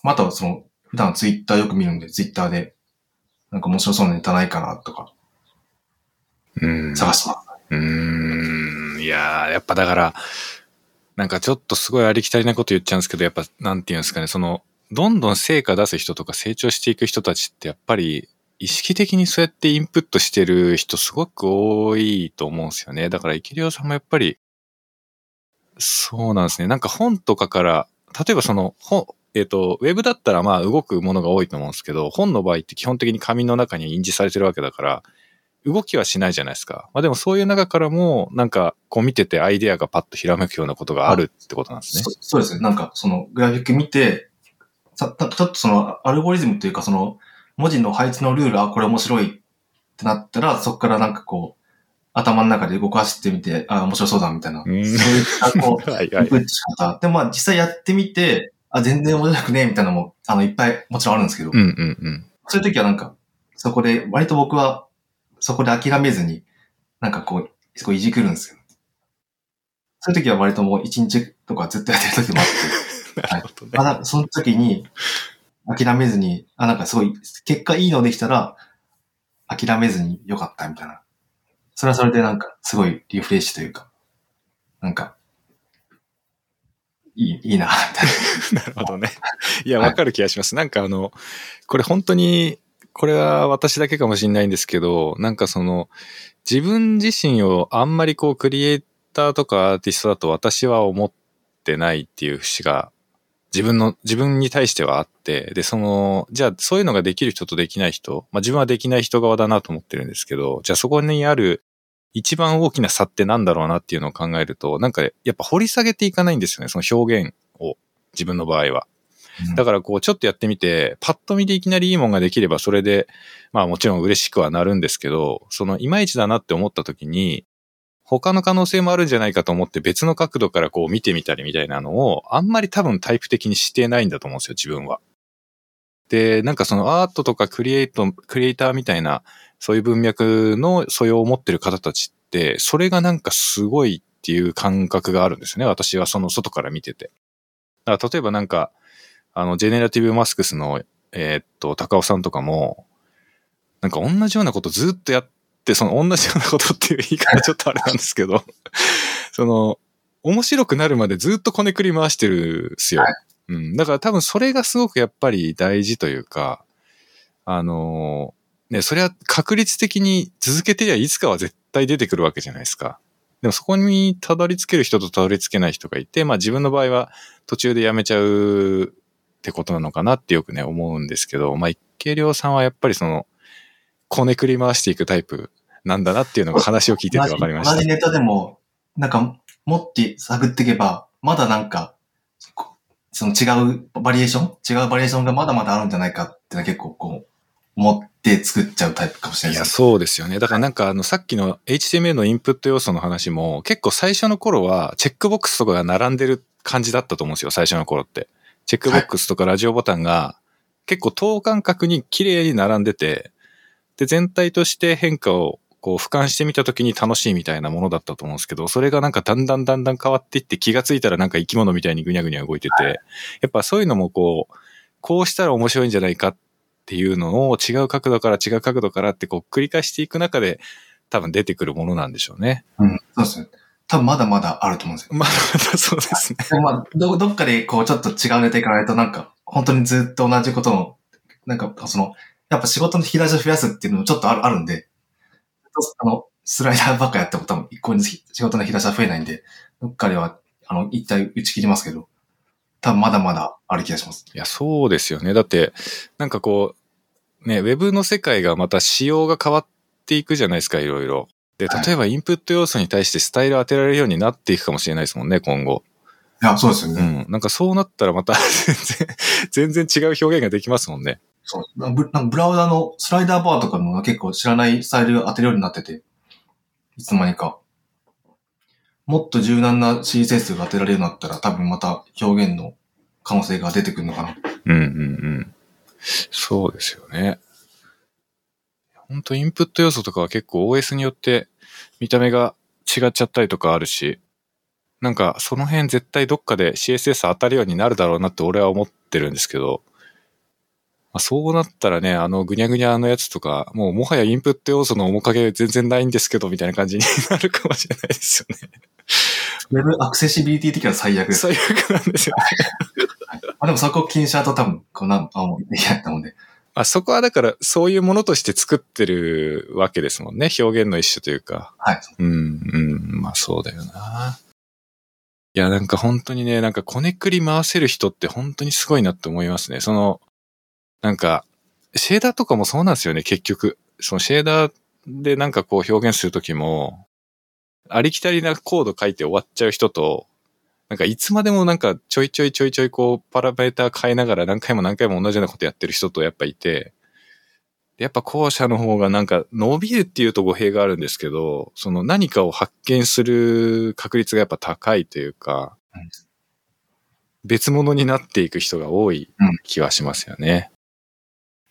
Speaker 2: まあ、あとはその、普段ツイッターよく見るんで、ツイッターで、なんか面白そうなネタないかなとか
Speaker 1: うん。
Speaker 2: 探してます。
Speaker 1: うーん。いやーやっぱだから、なんかちょっとすごいありきたりなこと言っちゃうんですけど、やっぱ、なんていうんですかね、その、どんどん成果出す人とか成長していく人たちってやっぱり、意識的にそうやってインプットしてる人すごく多いと思うんですよね。だから、池良さんもやっぱり、そうなんですね。なんか本とかから、例えばその、本、えっ、と、ウェブだったらまあ動くものが多いと思うんですけど、本の場合って基本的に紙の中に印字されてるわけだから、動きはしないじゃないですか。まあでもそういう中からも、なんかこう見ててアイデアがパッとひらめくようなことがあるってことなんですね。
Speaker 2: そそうですね。なんか、その、グラフィック見て、さたちょっとその、アルゴリズムというか、その、文字の配置のルール、あ、これ面白いってなったら、そこからなんかこう、頭の中で動かしてみて、あ、面白そうだ、みたいな。
Speaker 1: う
Speaker 2: そうんいった、こう、
Speaker 1: はいはい。
Speaker 2: でもまあ、実際やってみて、あ、全然面白くねえ、みたいなのも、あの、いっぱいもちろんあるんですけど、
Speaker 1: うんうんうん。
Speaker 2: そういう時はなんか、そこで、割と僕は、そこで諦めずに、なんかこう、すごいいじくるんですよ。そういう時は割ともう一日とかずっとやってる時もあって、
Speaker 1: なるほどね。
Speaker 2: あなその時に、諦めずに、あ、なんかすごい、結果いいのできたら、諦めずによかったみたいな。それはそれでなんか、すごいリフレッシュというか、なんか、いい、いいな、みたいな。
Speaker 1: なるほどね。いや、
Speaker 2: はい
Speaker 1: わかる気がします。なんかあの、これ本当に、これは私だけかもしれないんですけど、なんかその、自分自身をあんまりこう、クリエイターとかアーティストだと私は思ってないっていう節が、自分の、自分に対してはあって、で、その、じゃあそういうのができる人とできない人、まあ自分はできない人側だなと思ってるんですけど、じゃあそこにある一番大きな差ってなんだろうなっていうのを考えると、なんかやっぱ掘り下げていかないんですよね、その表現を。自分の場合は。だからこうちょっとやってみて、パッと見でいきなりいいもんができればそれで、まあもちろん嬉しくはなるんですけど、そのいまいちだなって思った時に、他の可能性もあるんじゃないかと思って別の角度からこう見てみたりみたいなのを、あんまり多分タイプ的にしてないんだと思うんですよ、自分は。で、なんかそのアートとかクリエイト、クリエイターみたいな、そういう文脈の素養を持ってる方たちって、それがなんかすごいっていう感覚があるんですよね。私はその外から見てて。だから例えばなんか、あの、ジェネラティブマスクスの、えーっと、高尾さんとかも、なんか同じようなことずっとやって、その同じようなことっていう言い方ちょっとあれなんですけど、その、面白くなるまでずっとこねくり回してるんですよ。
Speaker 2: はい
Speaker 1: うん。だから多分それがすごくやっぱり大事というか、あのね、それは確率的に続けてりゃいつかは絶対出てくるわけじゃないですか。でもそこにたどり着ける人とたどり着けない人がいて、まあ自分の場合は途中でやめちゃうってことなのかなってよくね思うんですけど、まあ池良さんはやっぱりその、こねくり回していくタイプなんだなっていうのが話を聞いててわかりました。
Speaker 2: 同じネタでも、なんか、持って探っていけば、まだなんか、こその違うバリエーション違うバリエーションがまだまだあるんじゃないかってのは結構こう、思って作っちゃうタイプかもしれ
Speaker 1: いや、
Speaker 2: ないです。
Speaker 1: そうですよね。だからなんかあの、さっきの HTML のインプット要素の話も、結構最初の頃はチェックボックスとかが並んでる感じだったと思うんですよ、最初の頃って。チェックボックスとかラジオボタンが結構等間隔に綺麗に並んでて、で、全体として変化をこう俯瞰してみた時に楽しいみたいなものだったと思うんですけど、それがなんかだんだんだんだん変わっていって気がついたらなんか生き物みたいにぐにゃぐにゃ動いてて、やっぱそういうのもこう、こうしたら面白いんじゃないかっていうのを違う角度から違う角度からってこう繰り返していく中で多分出てくるものなんでしょうね。
Speaker 2: うん。そうですね。多分まだまだあると思うんですよ。
Speaker 1: まあ、またそうですね。
Speaker 2: でもまあ、ど、どっかでこうちょっと違うネタいかないとなんか、本当にずっと同じことの、なんかその、やっぱ仕事の引き出しを増やすっていうのもちょっとあるあるんで、あの、スライダーばっかやっても多分一向に仕事の引き出しは増えないんで、どっかでは、あの、一体打ち切りますけど、多分まだまだある気がします。
Speaker 1: いや、そうですよね。だって、なんかこう、ね、ウェブの世界がまた仕様が変わっていくじゃないですか、いろいろ。で、
Speaker 2: はい
Speaker 1: 例えばインプット要素に対してスタイル当てられるようになっていくかもしれないですもんね、今後。
Speaker 2: いや、そうですよ
Speaker 1: う
Speaker 2: ね。
Speaker 1: ん。なんかそうなったらまた 全然、全然違う表現ができますもんね。
Speaker 2: そう。なんかブなんかブラウザのスライダーバーとかも結構知らないスタイル当てるようになってて、いつの間にか。もっと柔軟な CSS が当てられるようになったら多分また表現の可能性が出てくるのかな。
Speaker 1: うんうんうん。そうですよね。本当インプット要素とかは結構 OS によって見た目が違っちゃったりとかあるし、なんかその辺絶対どっかで CSS 当たるようになるだろうなって俺は思ってるんですけど、まあ、そうなったらね、あのぐにゃぐにゃのやつとか、もうもはやインプット要素の面影全然ないんですけど、みたいな感じになるかもしれないですよね。
Speaker 2: ウェブアクセシビリティ的には最悪です。
Speaker 1: 最悪なんですよね。
Speaker 2: あでもそこを気にしちゃうと多分、こうなん、あ、もうできないと思うんで。
Speaker 1: まあそこはだからそういうものとして作ってるわけですもんね。表現の一種というか。
Speaker 2: はい。
Speaker 1: うん、うん、まあそうだよな。いや、なんか本当にね、なんかこねくり回せる人って本当にすごいなって思いますね。その、なんか、シェーダーとかもそうなんですよね、結局。そのシェーダーでなんかこう表現するときも、ありきたりなコード書いて終わっちゃう人と、なんかいつまでもなんかちょいちょいちょいちょいこうパラメーター変えながら何回も何回も同じようなことやってる人とやっぱいて、やっぱ後者の方がなんか伸びるっていうと語弊があるんですけど、その何かを発見する確率がやっぱ高いというか、
Speaker 2: うん
Speaker 1: 別物になっていく人が多い気はしますよね。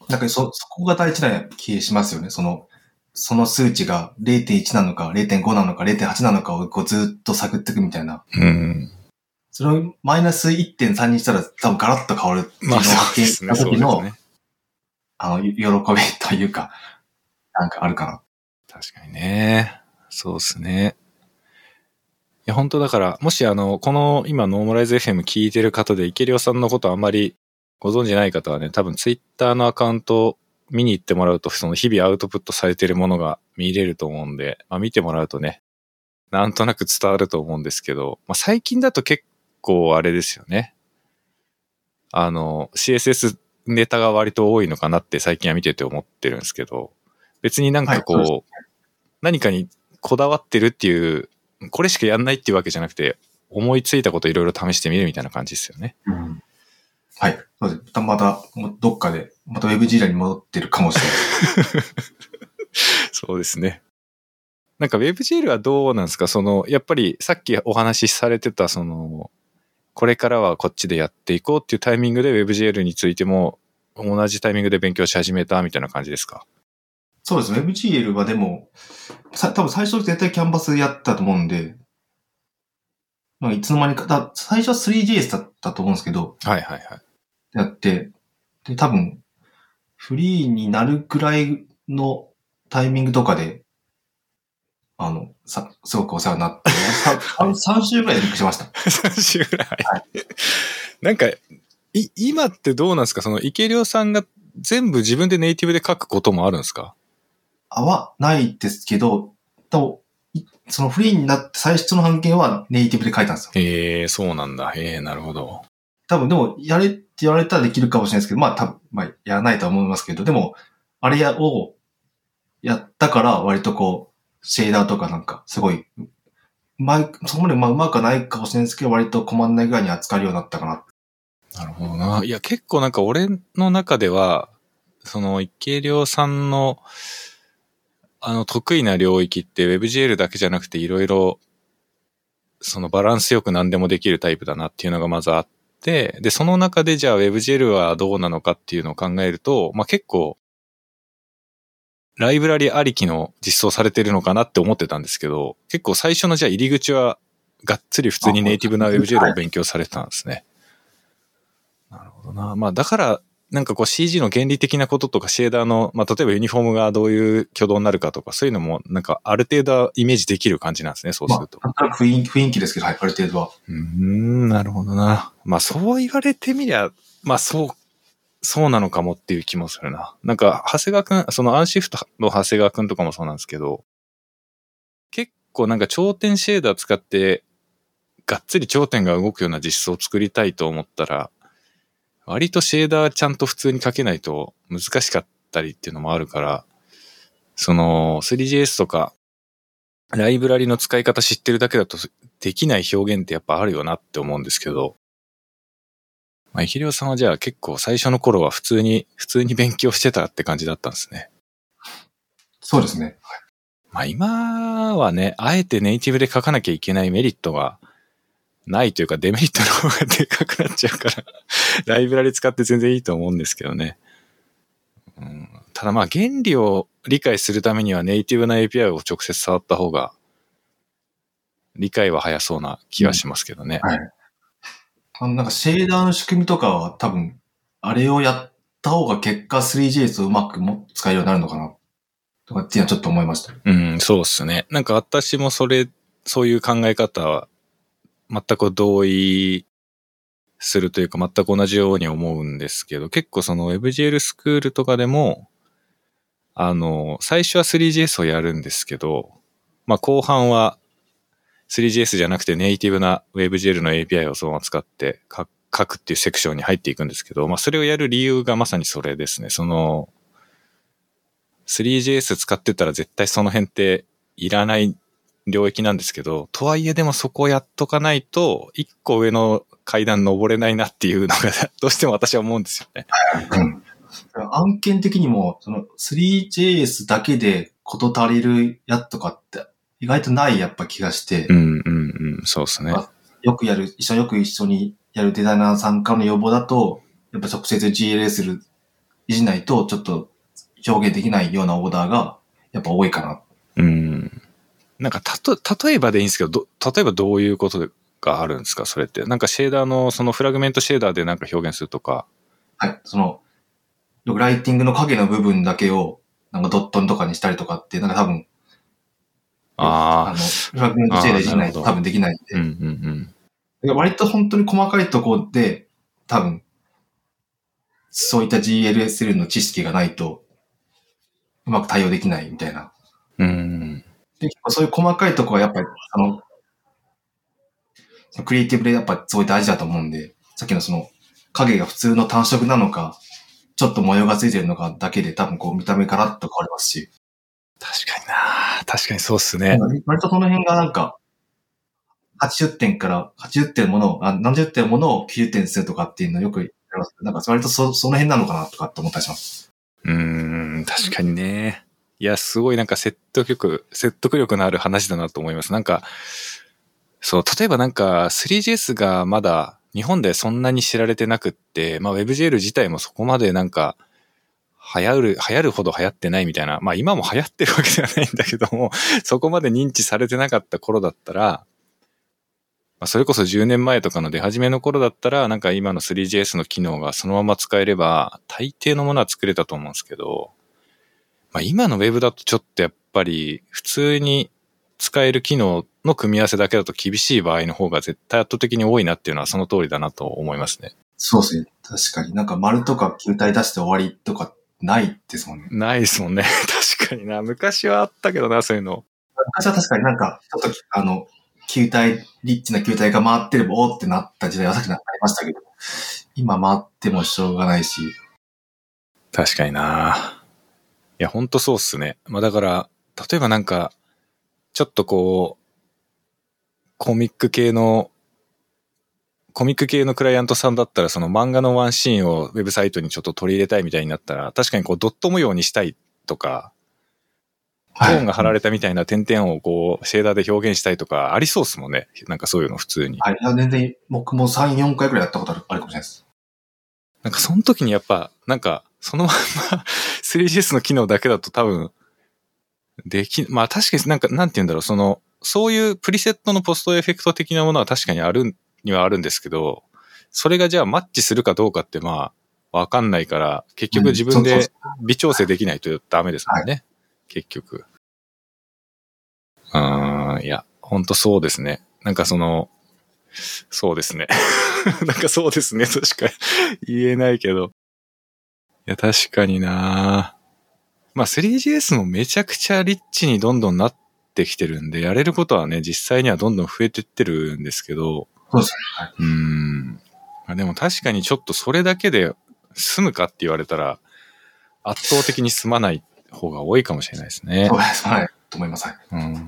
Speaker 2: なんかそ、そこが大事な気がしますよね。その、その数値が0.1なのか、0.5なのか、0.8なのかをこうずっと探っていくみたいな。
Speaker 1: うん。
Speaker 2: それをマイナス1.3にしたら多分ガラッと変わるっていうの
Speaker 1: ま
Speaker 2: を
Speaker 1: あそう
Speaker 2: 発見
Speaker 1: ですね。
Speaker 2: した時の、
Speaker 1: そうですね。
Speaker 2: あの、喜びというか、なんかあるかな。
Speaker 1: 確かにね。そうですね。いや、本当だから、もしあの、この今ノーマライズ FM 聞いてる方で、池良さんのことあんまりご存知ない方はね、多分ツイッターのアカウントを見に行ってもらうと、その日々アウトプットされてるものが見れると思うんで、まあ見てもらうとね、なんとなく伝わると思うんですけど、まあ最近だと結構あれですよね。あの、CSS ネタが割と多いのかなって最近は見てて思ってるんですけど、別になんかこう、
Speaker 2: はい
Speaker 1: 何かにこだわってるっていう、これしかやんないっていうわけじゃなくて、思いついたこといろいろ試してみるみたいな感じですよね。
Speaker 2: うん。はい。そうです。また、また、どっかで、また WebG に戻ってるかもしれない。
Speaker 1: そうですね。なんか WebGL はどうなんですか？その、やっぱりさっきお話しされてた、その、これからはこっちでやっていこうっていうタイミングで WebGL についても同じタイミングで勉強し始めたみたいな感じですか？
Speaker 2: そうです。WebGL はでも、さ多分最初絶対キャンバスやったと思うんで、まあ、いつの間にか、だ最初は 3JS だったと思うんですけど、
Speaker 1: はいはいはい。
Speaker 2: やって、で、多分、フリーになるくらいのタイミングとかで、あの、さ、すごくお世話になって、さ 3週ぐらいでびっくりしました。
Speaker 1: 3週ぐらい。なんか、い、今ってどうなんですか？その池良さんが全部自分でネイティブで書くこともあるんですか？
Speaker 2: あはないですけど、といそのフリーになって最初の判件はネイティブで書いたんですよ。
Speaker 1: へえ、そうなんだ。へえ、なるほど。
Speaker 2: 多分でも、やれって言われたらできるかもしれないですけど、まあ多分、まあやらないとは思いますけど、でも、あれやをやったから割とこう、シェーダーとかなんか、すごい、まい、そこまでまあうまくないかもしれないですけど、割と困んないぐらいに扱えるようになったかな。
Speaker 1: なるほどな。いや、結構なんか俺の中では、その池良さんの、あの、得意な領域って WebGL だけじゃなくていろいろそのバランスよく何でもできるタイプだなっていうのがまずあって、で、その中でじゃあ WebGL はどうなのかっていうのを考えると、まあ結構、ライブラリありきの実装されてるのかなって思ってたんですけど、結構最初のじゃあ入り口はがっつり普通にネイティブな
Speaker 2: あ
Speaker 1: WebGL を勉強されてたんですね。なるほどな。まあだから、なんかこう CG の原理的なこととかシェーダーの、まあ例えばユニフォームがどういう挙動になるかとか、そういうのもなんかある程度はイメージできる感じなんですね、そうす
Speaker 2: ま
Speaker 1: ると。
Speaker 2: あ、なんとなく雰囲気ですけど、はい、ある程度は。
Speaker 1: うーん、なるほどな。まあそう言われてみりゃ、まあそう、そうなのかもっていう気もするな。なんか、長谷川くん、そのアンシフトの長谷川くんとかもそうなんですけど、結構なんか頂点シェーダー使って、がっつり頂点が動くような実装を作りたいと思ったら、割とシェーダーちゃんと普通に書けないと難しかったりっていうのもあるから、その 3JS とかライブラリの使い方知ってるだけだとできない表現ってやっぱあるよなって思うんですけど、まあ、イヒリオさんはじゃあ結構最初の頃は普通に、普通に勉強してたって感じだったんですね。
Speaker 2: そうですね。
Speaker 1: まあ今はね、あえてネイティブで書かなきゃいけないメリットがないというかデメリットの方がでかくなっちゃうから、ライブラリ使って全然いいと思うんですけどね。うん、ただまあ原理を理解するためにはネイティブな API を直接触った方が理解は早そうな気がしますけどね。
Speaker 2: はい。あの、なんかシェーダーの仕組みとかは多分、あれをやった方が結果 3JS をうまくも使えるようになるのかな。とかっていうのはちょっと思いました。
Speaker 1: うん、そうっすね。なんか私もそれ、そういう考え方は全く同意するというか全く同じように思うんですけど、結構その WebGL スクールとかでも、あの、最初は 3JS をやるんですけど、まあ後半は 3JS じゃなくてネイティブな WebGL の API をそのまま使って書くっていうセクションに入っていくんですけど、まあそれをやる理由がまさにそれですね。その、3JS 使ってたら絶対その辺っていらない領域なんですけど、とはいえでもそこをやっとかないと、一個上の階段登れないなっていうのが どうしても私は思うんですよね。
Speaker 2: 案件的にも、その 3JS だけでこと足りるやつとかって意外とないやっぱ気がして、
Speaker 1: うんうんうん、そうですね。
Speaker 2: あよくやる、一緒よく一緒にやるデザイナーさんからの要望だと、やっぱ直接 GLS いじないとちょっと表現できないようなオーダーがやっぱ多いかな。
Speaker 1: うん。なんか、たと、例えばでいいんですけど、ど例えばどういうことがあるんですか？それって。なんかシェーダーの、そのフラグメントシェーダーでなんか表現するとか。
Speaker 2: はい。その、ライティングの影の部分だけを、なんかドットンとかにしたりとかって、なんか多分、
Speaker 1: あ
Speaker 2: あの、フラグメントシェーダーいじないと多分できないんで。
Speaker 1: うんうんうん。
Speaker 2: で割と本当に細かいところで、多分、そういった GLSL の知識がないと、うまく対応できないみたいな。
Speaker 1: うん。
Speaker 2: で、そういう細かいところはやっぱり、あの、クリエイティブでやっぱすごい大事だと思うんで、さっきのその、影が普通の単色なのか、ちょっと模様がついてるのかだけで多分こう見た目ガラッと変わりますし、
Speaker 1: 確かにな確かにそうっすね。
Speaker 2: 割とその辺がなんか、80点から80点のものを、あ何十点のものを90点にするとかっていうのよくやります。なんか割とそその辺なのかなとかって思ったりします。
Speaker 1: うーん、確かにね。いや、すごいなんか説得力、説得力のある話だなと思います。なんか、そう、例えばなんか 3GS がまだ日本でそんなに知られてなくって、まあ WebGL 自体もそこまでなんか流行る、流行るほど流行ってないみたいな、まあ今も流行ってるわけではないんだけども、そこまで認知されてなかった頃だったら、まあそれこそ10年前とかの出始めの頃だったら、なんか今の 3GS の機能がそのまま使えれば、大抵のものは作れたと思うんですけど、まあ今の Web だとちょっとやっぱり普通に使える機能の組み合わせだけだと厳しい場合の方が絶対圧倒的に多いなっていうのはその通りだなと思いますね。
Speaker 2: そうですね。確かになんか丸とか球体出して終わりとかないですもんね。
Speaker 1: ないですもんね。確かにな。昔はあったけどな、そういうの。
Speaker 2: 昔は確かになんか、ちょっとあの、球体、リッチな球体が回ってればおーってなった時代はさっきありましたけど、今回ってもしょうがないし、
Speaker 1: 確かにな。いや、ほんとそうっすね。まあだから、例えばなんか、ちょっとこう、コミック系の、コミック系のクライアントさんだったら、その漫画のワンシーンをウェブサイトにちょっと取り入れたいみたいになったら、確かにこうドット模様にしたいとか、トーンが貼られたみたいな点々をこう、シェーダーで表現したいとか、ありそうですもんね。なんかそういうの普通に。
Speaker 2: はい。全然、僕も3、4回くらいやったことあるあるかもしれないです。
Speaker 1: なんかその時にやっぱ、なんか、そのまんま 3GS の機能だけだと多分、でき、まあ確かになんか、なんて言うんだろう、その、そういうプリセットのポストエフェクト的なものは確かにあるにはあるんですけど、それがじゃあマッチするかどうかってまあ、わかんないから、結局自分で微調整できないとダメですもんね。結局。うーん、いや、ほんとそうですね。なんかその、そうですね。なんかそうですねとしか言えないけど。いや、確かになまあ 3GS もめちゃくちゃリッチにどんどんなってきてるんで、やれることはね、実際にはどんどん増えてってるんですけど、
Speaker 2: そうですね。はい。
Speaker 1: うーん。まあでも確かにちょっとそれだけで済むかって言われたら、圧倒的に済まない方が多いかもしれないですね
Speaker 2: そう。です。はい。と思います。はい。
Speaker 1: うん。な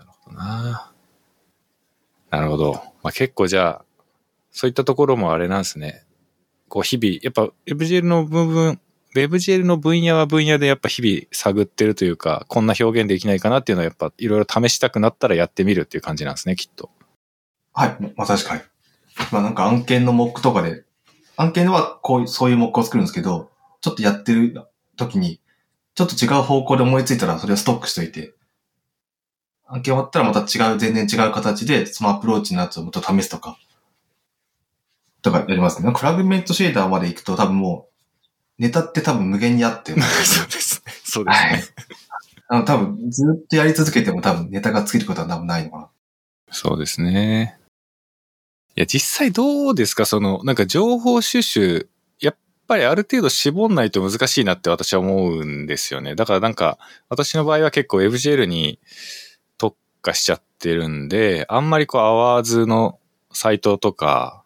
Speaker 1: るほどな。なるほど。まあ、結構じゃあ、そういったところもあれなんですね。こう日々、やっぱ WebGL の部分、WebGL の分野は分野でやっぱ日々探ってるというか、こんな表現できないかなっていうのはやっぱいろいろ試したくなったらやってみるっていう感じなんですね、きっと。
Speaker 2: はい。まさしくはい。まあなんか案件のモックとかで、案件ではこういう、そういうモックを作るんですけど、ちょっとやってる時に、ちょっと違う方向で思いついたらそれをストックしといて、案件終わったらまた違う、全然違う形でそのアプローチのやつをもっと試すとか、とかやりますね。フラグメントシェーダーまで行くと多分もう、ネタって多分無限にあって、
Speaker 1: そうですね。そうです
Speaker 2: はい
Speaker 1: ね。。
Speaker 2: あの多分ずっとやり続けても多分ネタが尽きることは多分ないのかな。
Speaker 1: そうですね。いや、実際どうですか？その、なんか情報収集、やっぱりある程度絞んないと難しいなって私は思うんですよね。だからなんか、私の場合は結構 WebGL に特化しちゃってるんで、あんまりこう、アワーズのサイトとか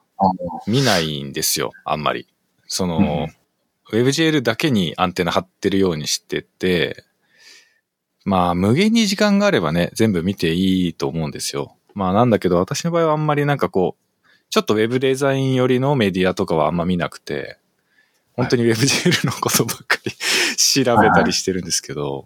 Speaker 1: 見ないんですよ。あんまり。その、WebGL だけにアンテナ張ってるようにしてて、まあ、無限に時間があればね、全部見ていいと思うんですよ。まあ、なんだけど、私の場合はあんまりなんかこう、ちょっとウェブデザイン寄りのメディアとかはあんま見なくて、本当に WebGL のことばっかり調べたりしてるんですけど、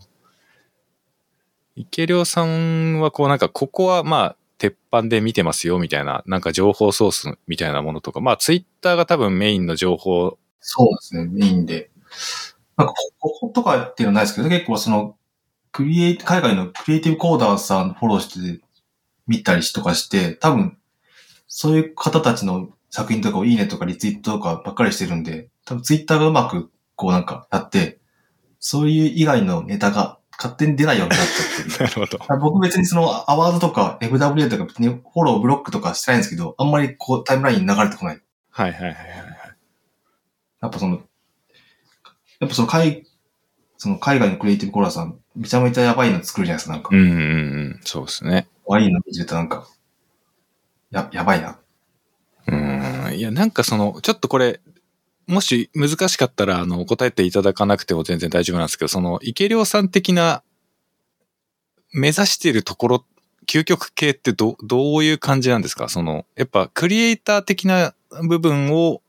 Speaker 1: 池良さんはこうなんか、ここはまあ、鉄板で見てますよみたいな、なんか情報ソースみたいなものとか、まあ、ツイッターが多分メインの情報
Speaker 2: そうですね、メインで。なんか、こことかっていうのはないですけど、結構その、クリエイ、海外のクリエイティブコーダーさんフォローして見たりとかして、多分、そういう方たちの作品とかをいいねとかリツイートとかばっかりしてるんで、多分ツイッターがうまくこうなんかやって、そういう以外のネタが勝手に出ないようになっちゃってる。
Speaker 1: なるほど。
Speaker 2: 僕別にそのアワードとか FWA とか別にフォローブロックとかしてないんですけど、あんまりこうタイムラインに流れてこない。
Speaker 1: はいはいはいはい。
Speaker 2: やっぱその、やっぱその海、その海外のクリエイティブコーラーさん、めちゃめちゃやばいの作るじゃないですか、なんか。
Speaker 1: うんうんうん。そうですね。
Speaker 2: 可愛いの見てるとなんか、や、やばいな。
Speaker 1: うん。いや、なんかその、ちょっとこれ、もし難しかったら、あの、答えていただかなくても全然大丈夫なんですけど、その、池良さん的な、目指しているところ、究極系ってど、どういう感じなんですか？その、やっぱ、クリエイター的な部分を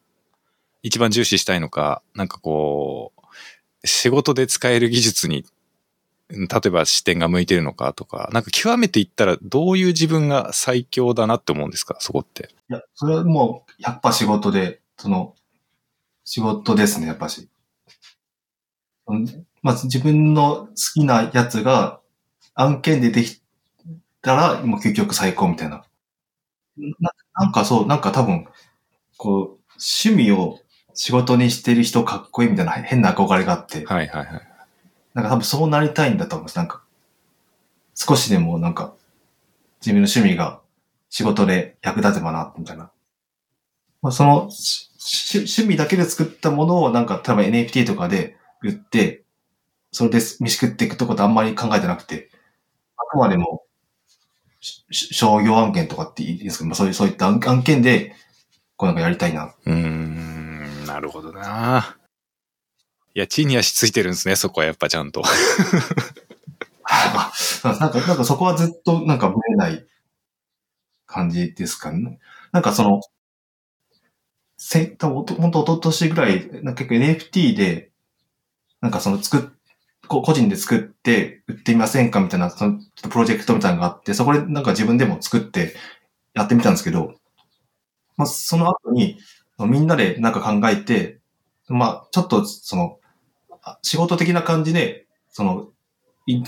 Speaker 1: 一番重視したいのか、なんかこう、仕事で使える技術に、例えば視点が向いてるのかとか、なんか極めて言ったらどういう自分が最強だなって思うんですか？そこって。
Speaker 2: いや、それはもう100%仕事で、その、仕事ですね、やっぱし。うんまず自分の好きなやつが案件でできたら、もう究極最高みたいな。ななんかそう、なんか多分、こう、趣味を仕事にしてる人かっこいいみたいな変な憧れがあって、
Speaker 1: はいはいはい。
Speaker 2: なんか多分そうなりたいんだと思います。なんか、少しでもなんか、自分の趣味が仕事で役立てばな、みたいな。まあ、その、趣味だけで作ったものをなんか、多分 NFT とかで売って、それで飯食っていくとことあんまり考えてなくて、あくまでも、商業案件とかっていいですけど、まあ、そういう、そういった案件で、こうなんかやりたいな。
Speaker 1: うん、なるほどな。いや、地に足ついてるんですね、そこはやっぱちゃんと。
Speaker 2: なんか、なんかそこはずっとなんかぶれない感じですかね。なんかその、せ、多分おと、ほんと一昨年ぐらい、なんか結構 NFT で、なんかその作っ、個人で作って売ってみませんかみたいな、そのちょっとプロジェクトみたいなのがあって、そこでなんか自分でも作ってやってみたんですけど、まあ、その後に、みんなでなんか考えて、まあ、ちょっとその、仕事的な感じで、その、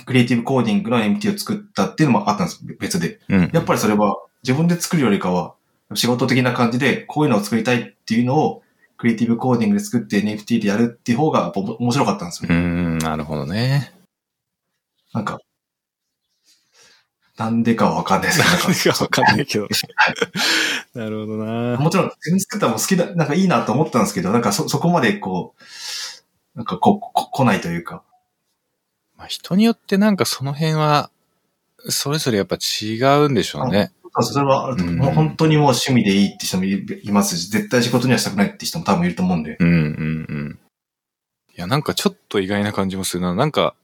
Speaker 2: クリエイティブコーディングの MT を作ったっていうのもあったんです、別で。
Speaker 1: うん。
Speaker 2: やっぱりそれは自分で作るよりかは、仕事的な感じでこういうのを作りたいっていうのを、クリエイティブコーディングで作って NFT でやるっていう方が面白かったんですよ
Speaker 1: う。ん、なるほどね。
Speaker 2: なんか、なんでかはわかんないですけど、
Speaker 1: 何かわかんないけどね。なるほどな。
Speaker 2: もちろん、自分作ったのも好きだ、なんかいいなと思ったんですけど、なんかそ、そこまでこう、なんかこ、こ、来ないというか。
Speaker 1: まあ、人によってなんかその辺は、それぞれやっぱ違うんでしょうね。
Speaker 2: それはあると思う、本当にもう趣味でいいって人もいいますし、絶対仕事にはしたくないって人も多分いると思うんで。
Speaker 1: うんうんうん。いや、なんかちょっと意外な感じもするな。なんか、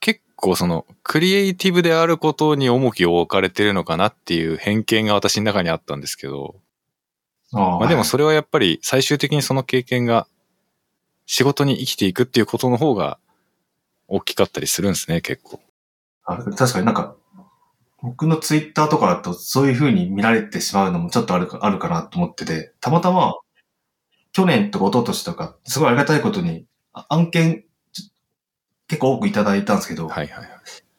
Speaker 1: 結構その、クリエイティブであることに重きを置かれてるのかなっていう偏見が私の中にあったんですけど、
Speaker 2: あ
Speaker 1: まあでもそれはやっぱり最終的にその経験が仕事に生きていくっていうことの方が大きかったりするんですね、結構。
Speaker 2: あ確かになんか、僕のツイッターとかだとそういう風に見られてしまうのもちょっとあるかあるかなと思ってて、たまたま去年とか一昨年とか、すごいありがたいことにあ案件結構多くいただいたんですけど、
Speaker 1: はいはいはい。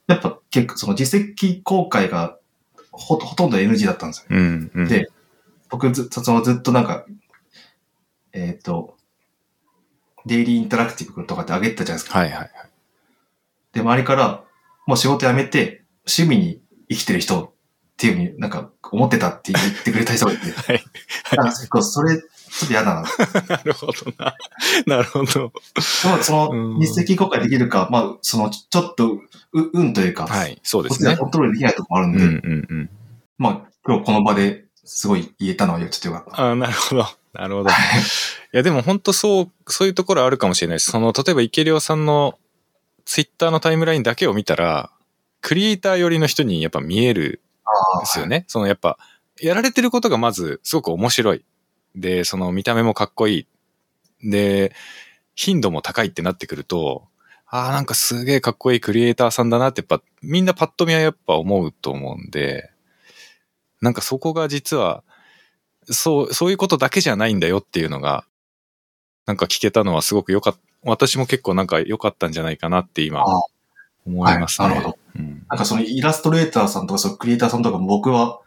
Speaker 2: やっぱ結構その実績公開がほほとんど NG だったんですよ。
Speaker 1: うん、うん。
Speaker 2: で僕ずそのずっとなんか、えっ、と、デイリーインタラクティブとかってあげてたじゃないですか。
Speaker 1: はいはいはい。
Speaker 2: で、周りから、もう仕事辞めて、趣味に生きてる人っていうふうになんか思ってたって言ってくれた人がいて、
Speaker 1: はい。
Speaker 2: なんか結構それ、ちょっと嫌だな。
Speaker 1: なるほどな。なるほど。
Speaker 2: でもそ
Speaker 1: うん
Speaker 2: の、実績公開できるか、まあ、その、ちょっと、う、運というか、
Speaker 1: はい、そうですね。
Speaker 2: コントロールできないところもあるん
Speaker 1: うん
Speaker 2: で、
Speaker 1: うんうん。
Speaker 2: まあ、今日この場ですごい言えたのはちょっとよかった。
Speaker 1: ああ、なるほど。なるほど。いや、でも本当そう、そういうところあるかもしれないです。その、例えば池良さんのツイッターのタイムラインだけを見たら、クリエイター寄りの人にやっぱ見えるんですよね。そのやっぱ、やられてることがまずすごく面白い。で、その見た目もかっこいい。で、頻度も高いってなってくると、ああ、なんかすげえかっこいいクリエイターさんだなってやっぱ、みんなパッと見はやっぱ思うと思うんで、なんかそこが実は、そう、そういうことだけじゃないんだよっていうのが、なんか聞けたのはすごく良かった。私も結構なんか良かったんじゃないかなって今思いますね。
Speaker 2: はいなるほど
Speaker 1: うん。
Speaker 2: なんかそのイラストレーターさんとか、そのクリエイターさんとかも僕は、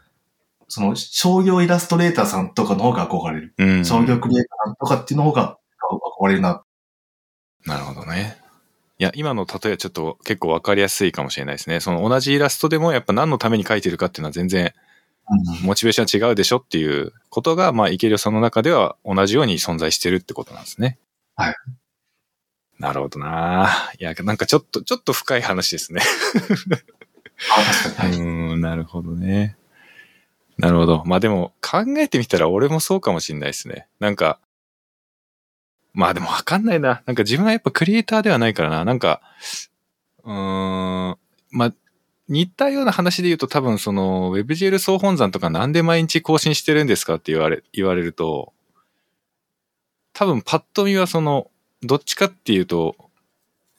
Speaker 2: その商業イラストレーターさんとかの方が憧れる。
Speaker 1: うん。
Speaker 2: 商業クリエイターさんとかっていうの方が憧れるな。
Speaker 1: なるほどね。いや、今の例えはちょっと結構わかりやすいかもしれないですね。その同じイラストでもやっぱ何のために描いてるかっていうのは全然モチベーションは違うでしょっていうことが、まあ、池良さんの中では同じように存在してるってことなんですね。
Speaker 2: はい。
Speaker 1: なるほどないや、なんかちょっと、ちょっと深い話ですね。
Speaker 2: はい。
Speaker 1: うーん、なるほどね。なるほど。まあでも考えてみたら俺もそうかもしんないですね。なんか、まあでもわかんないな。なんか自分はやっぱクリエイターではないからな。なんか、うーん、まあ、似たような話で言うと多分その WebGL 総本山とかなんで毎日更新してるんですかって言われ、言われると、多分パッと見はその、どっちかっていうと、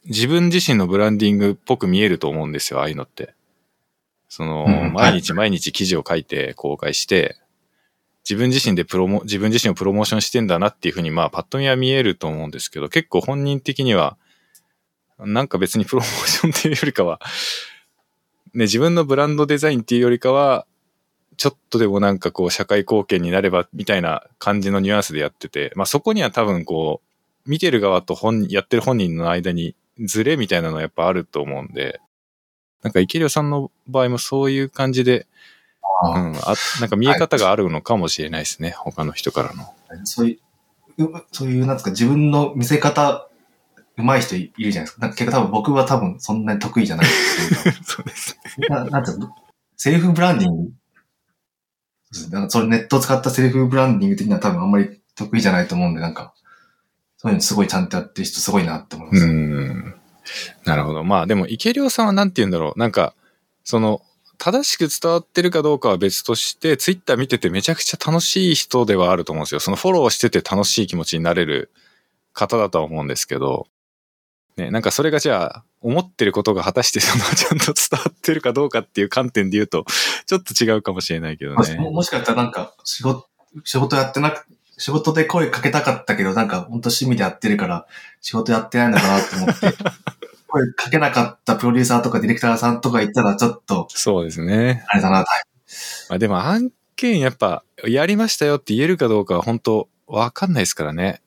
Speaker 1: 自分自身のブランディングっぽく見えると思うんですよ、ああいうのって。その、
Speaker 2: うん
Speaker 1: 毎日毎日記事を書いて公開して、自分自身でプロモ、自分自身をプロモーションしてんだなっていうふうに、まあ、パッと見は見えると思うんですけど、結構本人的には、なんか別にプロモーションっていうよりかは、ね、自分のブランドデザインっていうよりかは、ちょっとでもなんかこう社会貢献になればみたいな感じのニュアンスでやってて、まあそこには多分こう、見てる側と本、やってる本人の間にズレみたいなのはやっぱあると思うんで、なんか池良さんの場合もそういう感じで、う
Speaker 2: あ
Speaker 1: ん、あなんか見え方があるのかもしれないですね、他の人からの。
Speaker 2: そういう、うそういう、なんですか、自分の見せ方、上手い人いるじゃないですか。なんか結構多分僕は多分そんなに得意じゃないっていうか
Speaker 1: そうです。
Speaker 2: ななんていうの？セルフブランディング？そうですねそれネットを使ったセルフブランディング的には多分あんまり得意じゃないと思うんで、なんか、そういうのすごいちゃんとやってる人すごいなって思いま
Speaker 1: う
Speaker 2: す。
Speaker 1: ん。なるほど。まあでも池良さんはなんて言うんだろう。なんか、その、正しく伝わってるかどうかは別として、ツイッター見ててめちゃくちゃ楽しい人ではあると思うんですよ。そのフォローしてて楽しい気持ちになれる方だとは思うんですけど、ね、なんかそれがじゃあ、思ってることが果たしてその ちゃんと伝わってるかどうかっていう観点で言うと、ちょっと違うかもしれないけどね。
Speaker 2: ももしかしたらなんか、仕事、仕事やってなく、仕事で声かけたかったけど、なんか本当趣味でやってるから、仕事やってないのかなと思って、声かけなかったプロデューサーとかディレクターさんとか言ったらちょっと、
Speaker 1: そうですね。
Speaker 2: あれだな、
Speaker 1: まあでも案件やっぱ、やりましたよって言えるかどうかは本当わかんないですからね。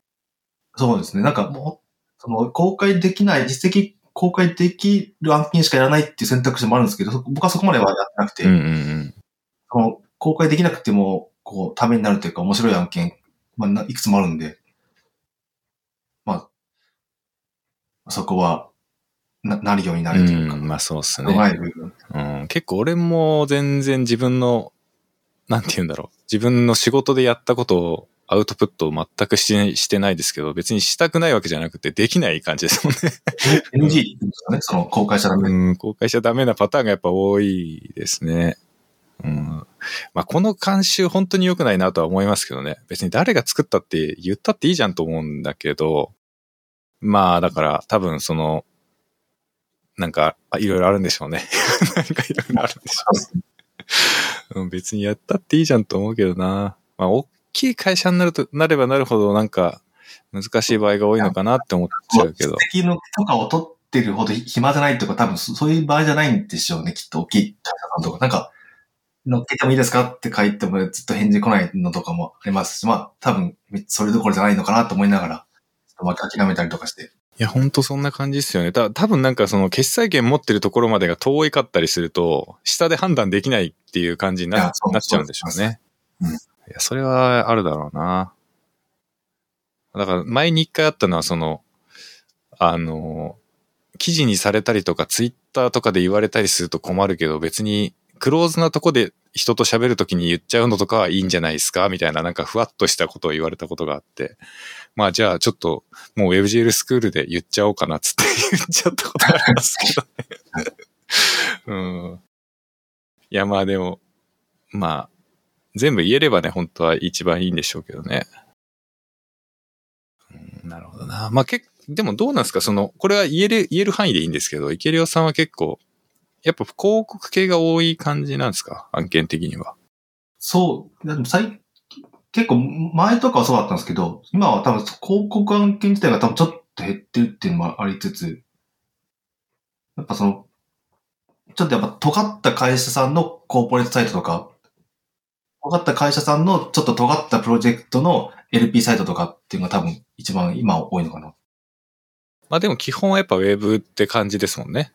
Speaker 2: そうですね。なんかもう、その公開できない、実績公開できる案件しかやらないっていう選択肢もあるんですけど、そ僕はそこまではやってなくて、
Speaker 1: うんうんうん。
Speaker 2: その公開できなくても、こう、ためになるというか面白い案件、まあ、ないくつもあるんで、まあ、そこは、な、なるようになるというか、
Speaker 1: うん、まあそうっすね。
Speaker 2: 部分。
Speaker 1: うん、結構俺も全然自分の、なんて言うんだろう。自分の仕事でやったことをアウトプットを全くししてないですけど、別にしたくないわけじゃなくてできない感じですもんね。
Speaker 2: NG って言うんですかね、その公開しちゃダメ。
Speaker 1: うん、公開しちゃダメなパターンがやっぱ多いですね。うん。まあ、この慣習本当に良くないなとは思いますけどね。別に誰が作ったって言ったっていいじゃんと思うんだけど、まあ、だから多分その、なんか、あいろいろあるんでしょうね。なんかいろいろあるんでしょう。うん、別にやったっていいじゃんと思うけどな。まあ、大きい会社になると、なればなるほどなんか、難しい場合が多いのかなって思っちゃうけど。
Speaker 2: 指摘の許可を取ってるほど暇じゃないとか、多分そそういう場合じゃないんでしょうね、きっと大きい会社さんとか。なんか、乗っけてもいいですかって書いてもずっと返事来ないのとかもありますし、まあ多分それどころじゃないのかなと思いながら、ちょっと諦めたりとかして。
Speaker 1: いや、ほんとそんな感じですよね。た多分なんかその決済権持ってるところまでが遠いかったりすると、下で判断できないっていう感じになっちゃうんでしょうね。
Speaker 2: うん
Speaker 1: いや、それはあるだろうな。だから前に一回あったのはその、あの、記事にされたりとかツイッターとかで言われたりすると困るけど、別にクローズなとこで人と喋るときに言っちゃうのとかはいいんじゃないですか？みたいななんかふわっとしたことを言われたことがあって。まあじゃあちょっともう WebGL スクールで言っちゃおうかなっつって 言っちゃったことありますけどね。うん。いやまあでも、まあ、全部言えればね、本当は一番いいんでしょうけどね。うん、なるほどな。まあ結でもどうなんですか？その、これは言える、言える範囲でいいんですけど、池良さんは結構、やっぱ広告系が多い感じなんですか？案件的には。
Speaker 2: そう、でも最結構前とかはそうだったんですけど、今は多分広告案件自体が多分ちょっと減ってるっていうのもありつつ、やっぱその、ちょっとやっぱ尖った会社さんのコーポレートサイトとか、尖った会社さんのちょっと尖ったプロジェクトの LP サイトとかっていうのが多分一番今多いのかな。
Speaker 1: まあでも基本はやっぱウェブって感じですもんね。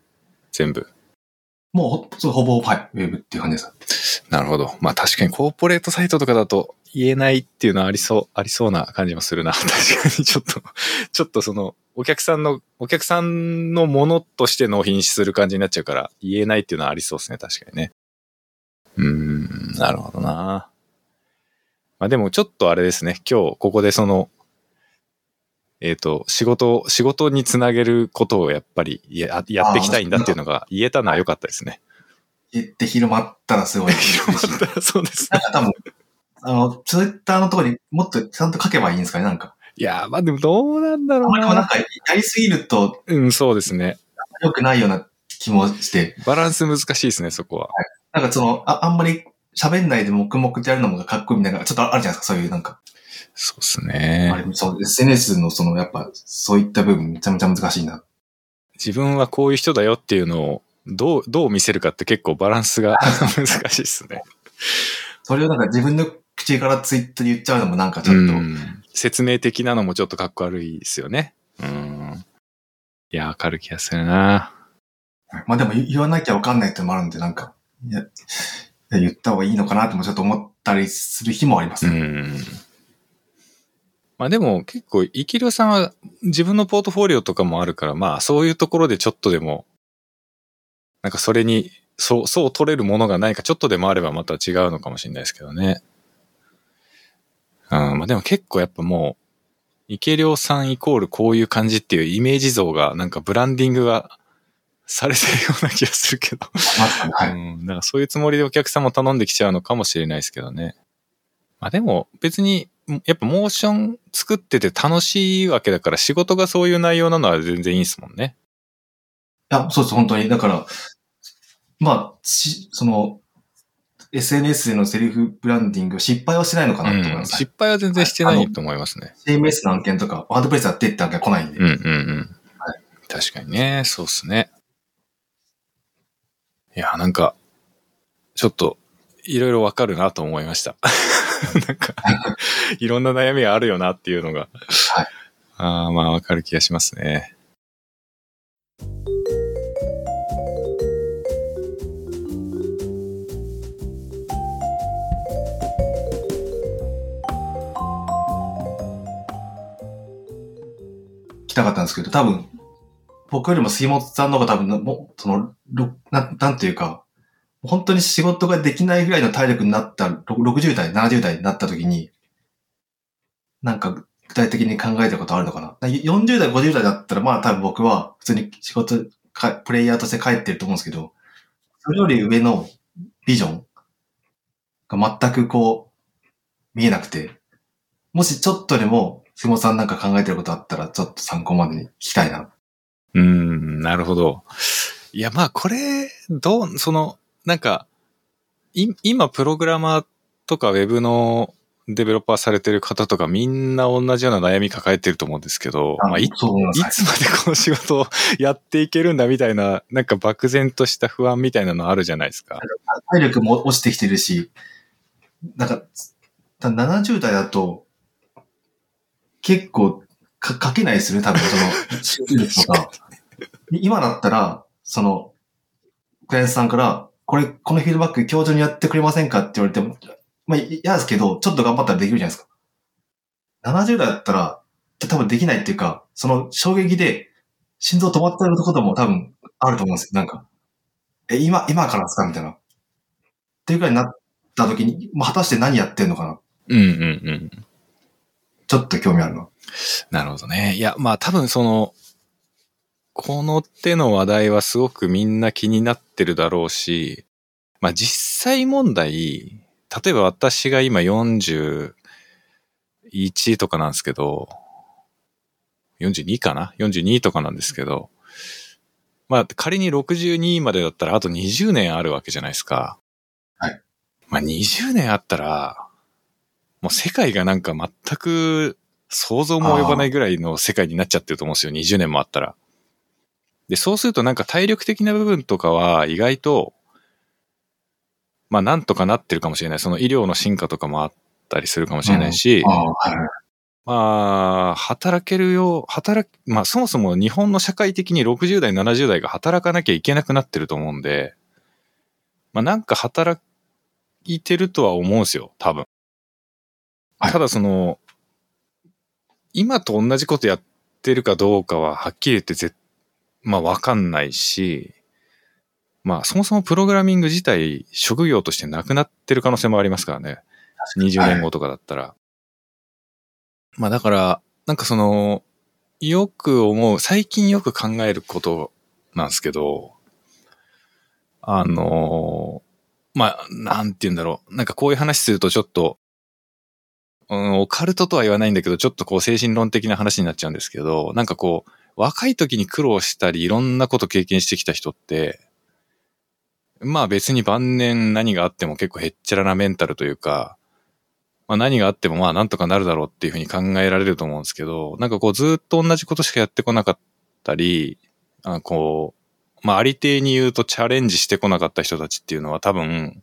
Speaker 1: 全部。
Speaker 2: もうほほぼ、はい、ウェブっていう感じです。
Speaker 1: なるほど。まあ確かにコーポレートサイトとかだと言えないっていうのはありそう、ありそうな感じもするな。確かにちょっと、ちょっとその、お客さんの、お客さんのものとして納品する感じになっちゃうから、言えないっていうのはありそうですね。確かにね。うーん、なるほどな。まあでもちょっとあれですね。今日ここでその、えっ、と、仕事、仕事につなげることをやっぱりややっていきたいんだっていうのが言えたのは良かったですね。
Speaker 2: 言って広まったらすごい
Speaker 1: 広まったらそうですね
Speaker 2: なん。か多分、あの、ツイッターのところにもっとちゃんと書けばいいんですかね、なんか。
Speaker 1: いやー、まあでもどうなんだろう
Speaker 2: あんまりもなん
Speaker 1: な。
Speaker 2: か、やりすぎると
Speaker 1: うん、そうですね。
Speaker 2: 良くないような気もして、
Speaker 1: バランス難しいですね、そこは。
Speaker 2: なんかその、ああんまり喋んないで黙々とやるのもかっこいいみたいな、ちょっとあるじゃないですか、そういうなんか。
Speaker 1: そうです
Speaker 2: あ
Speaker 1: ね。
Speaker 2: れ、そう、SNS のその、やっぱ、そういった部分めちゃめちゃ難しいな。
Speaker 1: 自分はこういう人だよっていうのを、どう、どう見せるかって結構バランスが 難しいですね。
Speaker 2: それをなんか自分の口からツイッターで言っちゃうのもなんかち
Speaker 1: う
Speaker 2: ょっと、
Speaker 1: ん。説明的なのもちょっとかっこ悪いですよね。うん。いや、わかる気がするな。
Speaker 2: まあでも言言わなきゃわかんないってのもあるんで、なんか、いや、いや言った方がいいのかなってもちょっと思ったりする日もあります
Speaker 1: う。ん。まあでも結構、イキリョさんは自分のポートフォリオとかもあるから、まあそういうところでちょっとでも、なんかそれに、そう、そう取れるものがないかちょっとでもあればまた違うのかもしれないですけどね。うん、まあでも結構やっぱもう、イケリョさんイコールこういう感じっていうイメージ像がなんかブランディングがされてるような気がするけど。
Speaker 2: はい。
Speaker 1: うん。だからそういうつもりでお客さんも頼んできちゃうのかもしれないですけどね。まあでも別にやっぱモーション作ってて楽しいわけだから仕事がそういう内容なのは全然いいですもんね。
Speaker 2: いや、そうです、本当に。だから、まあ、しその、SNS でのセルフブランディング、失敗はしてないのかなと思い
Speaker 1: うん、
Speaker 2: ます。
Speaker 1: 失敗は全然してないと思いますね。
Speaker 2: CMS の案件とか、ワードプレスやってって案件来ないんで。
Speaker 1: うんうんうん。確かにね、そうっすね。いや、なんか、ちょっと、いろいろわかるなと思いました。なんか、いろんな悩みがあるよなっていうのが。
Speaker 2: はい
Speaker 1: ああ、まあわかる気がしますね。
Speaker 2: 来たかったんですけど、多分、僕よりも杉本さんの方が多分、もう、その、ななんていうか、本当に仕事ができないぐらいの体力になった、60代、70代になった時に、なんか具体的に考えたことあるのかな。40代、50代だったら、まあ多分僕は普通に仕事か、プレイヤーとして帰ってると思うんですけど、それより上のビジョンが全くこう、見えなくて、もしちょっとでも、杉本さんなんか考えてることあったら、ちょっと参考までに聞きたいな。
Speaker 1: うーん、なるほど。いや、まあ、これ、どう、その、なんか、い、今、プログラマーとかウェブのデベロッパーされてる方とかみんな同じような悩み抱えてると思うんですけど、まあ、い、い。つまでこの仕事をやっていけるんだみたいな、なんか漠然とした不安みたいなのあるじゃないですか。
Speaker 2: 体力も落ちてきてるし、なんか、た70代だと、結構か書けないですよね、多分その、集中力とか。今だったら、その、クライアントさんから、これ、このフィードバック今日中にやってくれませんかって言われても、まあ、嫌ですけど、ちょっと頑張ったらできるじゃないですか。70代だったら、多分できないっていうか、その衝撃で、心臓止まってることも多分あると思うんですよ。なんか、え、今、今からですかみたいな。っていうくらいになった時に、まあ、果たして何やってんのかな
Speaker 1: うんうんうん。
Speaker 2: ちょっと興味あるな。
Speaker 1: なるほどね。いや、まあ多分その、この手の話題はすごくみんな気になってるだろうし、まあ実際問題、例えば私が今41とかなんですけど、42かな ?42 とかなんですけど、まあ仮に62までだったらあと20年あるわけじゃないですか。
Speaker 2: はい。
Speaker 1: まあ20年あったら、もう世界がなんか全く想像も及ばないぐらいの世界になっちゃってると思うんですよ。20年もあったら。で、そうするとなんか体力的な部分とかは意外と、まあなんとかなってるかもしれない。その医療の進化とかもあったりするかもしれないし。まあ、働けるよう、働き、まあそもそも日本の社会的に60代、70代が働かなきゃいけなくなってると思うんで、まあなんか働いてるとは思うんですよ、多分。
Speaker 2: はい
Speaker 1: ただその、今と同じことやってるかどうかははっきり言ってぜまあわかんないし、まあそもそもプログラミング自体職業としてなくなってる可能性もありますからね。20年後とかだったら。まあだから、なんかその、よく思う、最近よく考えることなんですけど、あの、まあ、なんて言うんだろう。なんかこういう話するとちょっと、うん、オカルトとは言わないんだけど、ちょっとこう精神論的な話になっちゃうんですけど、なんかこう、若い時に苦労したり、いろんなこと経験してきた人って、まあ別に晩年何があっても結構へっちゃらなメンタルというか、まあ何があってもまあなんとかなるだろうっていうふうに考えられると思うんですけど、なんかこうずっと同じことしかやってこなかったり、あこう、まあありていに言うとチャレンジしてこなかった人たちっていうのは多分、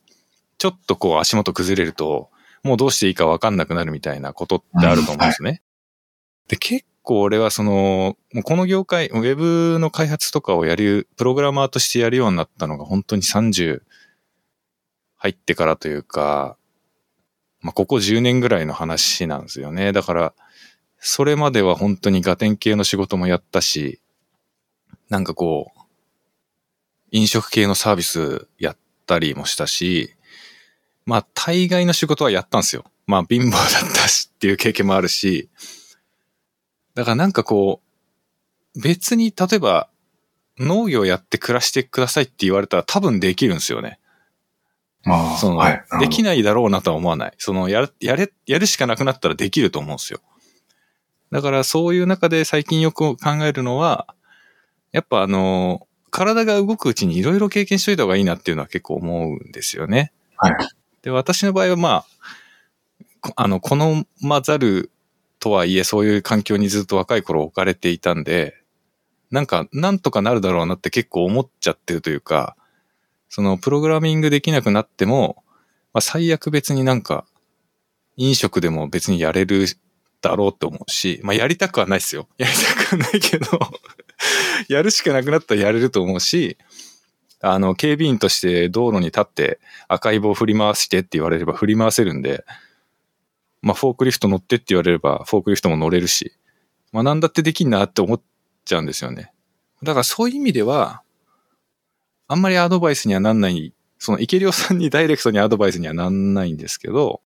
Speaker 1: ちょっとこう足元崩れると、もうどうしていいかわかんなくなるみたいなことってあると思うんですね。で、結構俺はその、もうこの業界、ウェブの開発とかをやる、プログラマーとしてやるようになったのが本当に30入ってからというか、まあ、ここ10年ぐらいの話なんですよね。だから、それまでは本当にガテン系の仕事もやったし、なんかこう、飲食系のサービスやったりもしたし、まあ大概の仕事はやったんですよ。まあ貧乏だったしっていう経験もあるし、だからなんかこう、別に例えば農業やって暮らしてくださいって言われたら多分できるんですよね。
Speaker 2: ああ、
Speaker 1: その、
Speaker 2: はい。
Speaker 1: でき
Speaker 2: ない。
Speaker 1: だろうなとは思わない。その、やる、やれ、やるしかなくなったらできると思うんですよ。だからそういう中で最近よく考えるのは、やっぱあの、体が動くうちにいろいろ経験しといた方がいいなっていうのは結構思うんですよね。
Speaker 2: はい。
Speaker 1: で、私の場合はまあ、あの、好まざるとはいえそういう環境にずっと若い頃置かれていたんで、なんか、なんとかなるだろうなって結構思っちゃってるというか、その、プログラミングできなくなっても、まあ、最悪別になんか、飲食でも別にやれるだろうと思うし、まあ、やりたくはないですよ。やりたくはないけど、やるしかなくなったらやれると思うし、あの、警備員として道路に立って赤い棒振り回してって言われれば振り回せるんで、まあ、フォークリフト乗ってって言われればフォークリフトも乗れるし、まあ、なんだってできんなって思っちゃうんですよね。だからそういう意味では、あんまりアドバイスにはなんない、その池良さんにダイレクトにアドバイスにはなんないんですけど、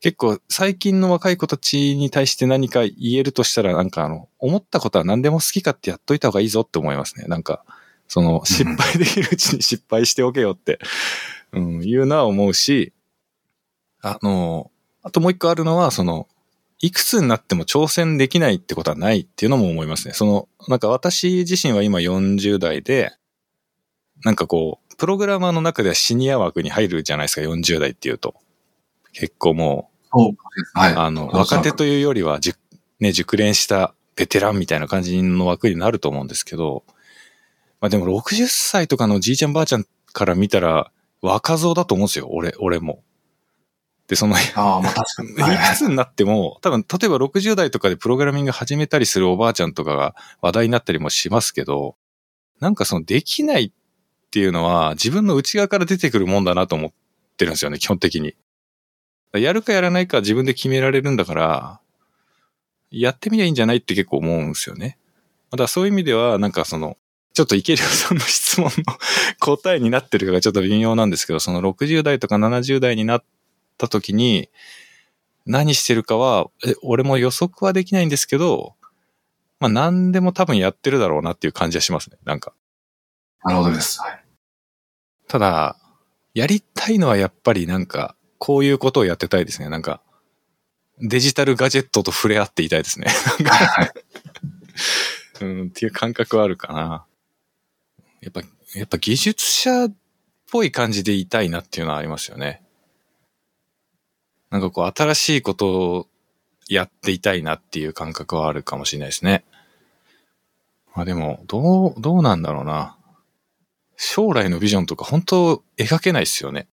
Speaker 1: 結構最近の若い子たちに対して何か言えるとしたら、なんかあの、思ったことは何でも好き勝手やっといた方がいいぞって思いますね。なんか、その、失敗できるうちに失敗しておけよって、うん、いうのは思うし、あの、あともう一個あるのは、その、いくつになっても挑戦できないってことはないっていうのも思いますね。その、なんか私自身は今40代で、なんかこう、プログラマーの中ではシニア枠に入るじゃないですか、40代っていうと。結構も
Speaker 2: そうです。は
Speaker 1: う、
Speaker 2: い。
Speaker 1: あの、若手というよりは、ね、熟練したベテランみたいな感じの枠になると思うんですけど、まあでも60歳とかのじいちゃんばあちゃんから見たら、若造だと思うんですよ、俺、俺も。で、その、
Speaker 2: ああ、まあ確かに。
Speaker 1: いくつになっても、多分、例えば60代とかでプログラミング始めたりするおばあちゃんとかが話題になったりもしますけど、なんかそのできないっていうのは自分の内側から出てくるもんだなと思ってるんですよね、基本的に。やるかやらないか自分で決められるんだから、やってみりゃいいんじゃないって結構思うんですよね。だからそういう意味では、なんかその、ちょっと池良さんの質問の答えになってるかがちょっと微妙なんですけど、その60代とか70代になった時に、何してるかは、え俺も予測はできないんですけど、まあ何でも多分やってるだろうなっていう感じはしますね。なんか。
Speaker 2: なるほどです。はい。
Speaker 1: ただ、やりたいのはやっぱりなんか、こういうことをやってたいですね。なんか、デジタルガジェットと触れ合っていたいですね。
Speaker 2: はい。
Speaker 1: うん、っていう感覚はあるかな。やっぱ、やっぱ技術者っぽい感じでいたいなっていうのはありますよね。なんかこう、新しいことをやっていたいなっていう感覚はあるかもしれないですね。まあでも、どう、どうなんだろうな。将来のビジョンとか本当描けないですよね。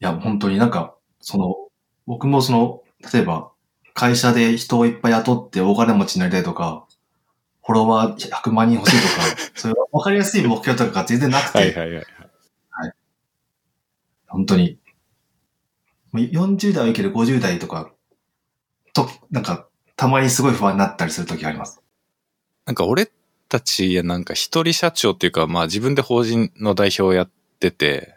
Speaker 2: いや、本当になんか、その、僕もその、例えば、会社で人をいっぱい雇って大金持ちになりたいとか、フォロワー100万人欲しいとか、そういう分かりやすい目標とかが全然なくて、
Speaker 1: はいはいはい。
Speaker 2: 本当に。もう40代はいいけど50代とか、と、なんか、たまにすごい不安になったりするときあります。
Speaker 1: なんか俺たち、なんか一人社長っていうか、まあ自分で法人の代表をやってて、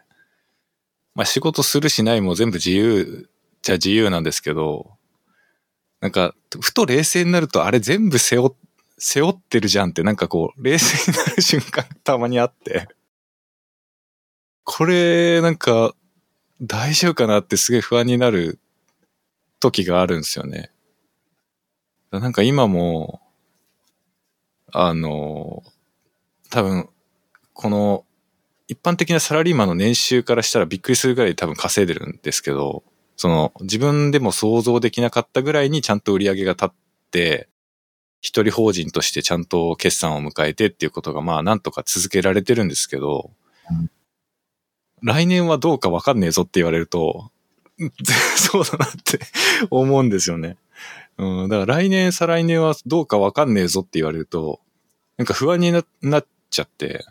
Speaker 1: まあ仕事するしないも全部自由じゃ自由なんですけど、なんか、ふと冷静になるとあれ全部背負、背負ってるじゃんってなんかこう、冷静になる瞬間たまにあって、これなんか大丈夫かなってすげえ不安になる時があるんですよね。なんか今も、あの、多分、この、一般的なサラリーマンの年収からしたらびっくりするぐらい多分稼いでるんですけど、その、自分でも想像できなかったぐらいにちゃんと売り上げが立って、一人法人としてちゃんと決算を迎えてっていうことが、まあ、なんとか続けられてるんですけど、
Speaker 2: うん
Speaker 1: 来年はどうかわかんねえぞって言われると、そうだなって思うんですよね。うん、だから来年、再来年はどうかわかんねえぞって言われると、なんか不安にななっちゃって、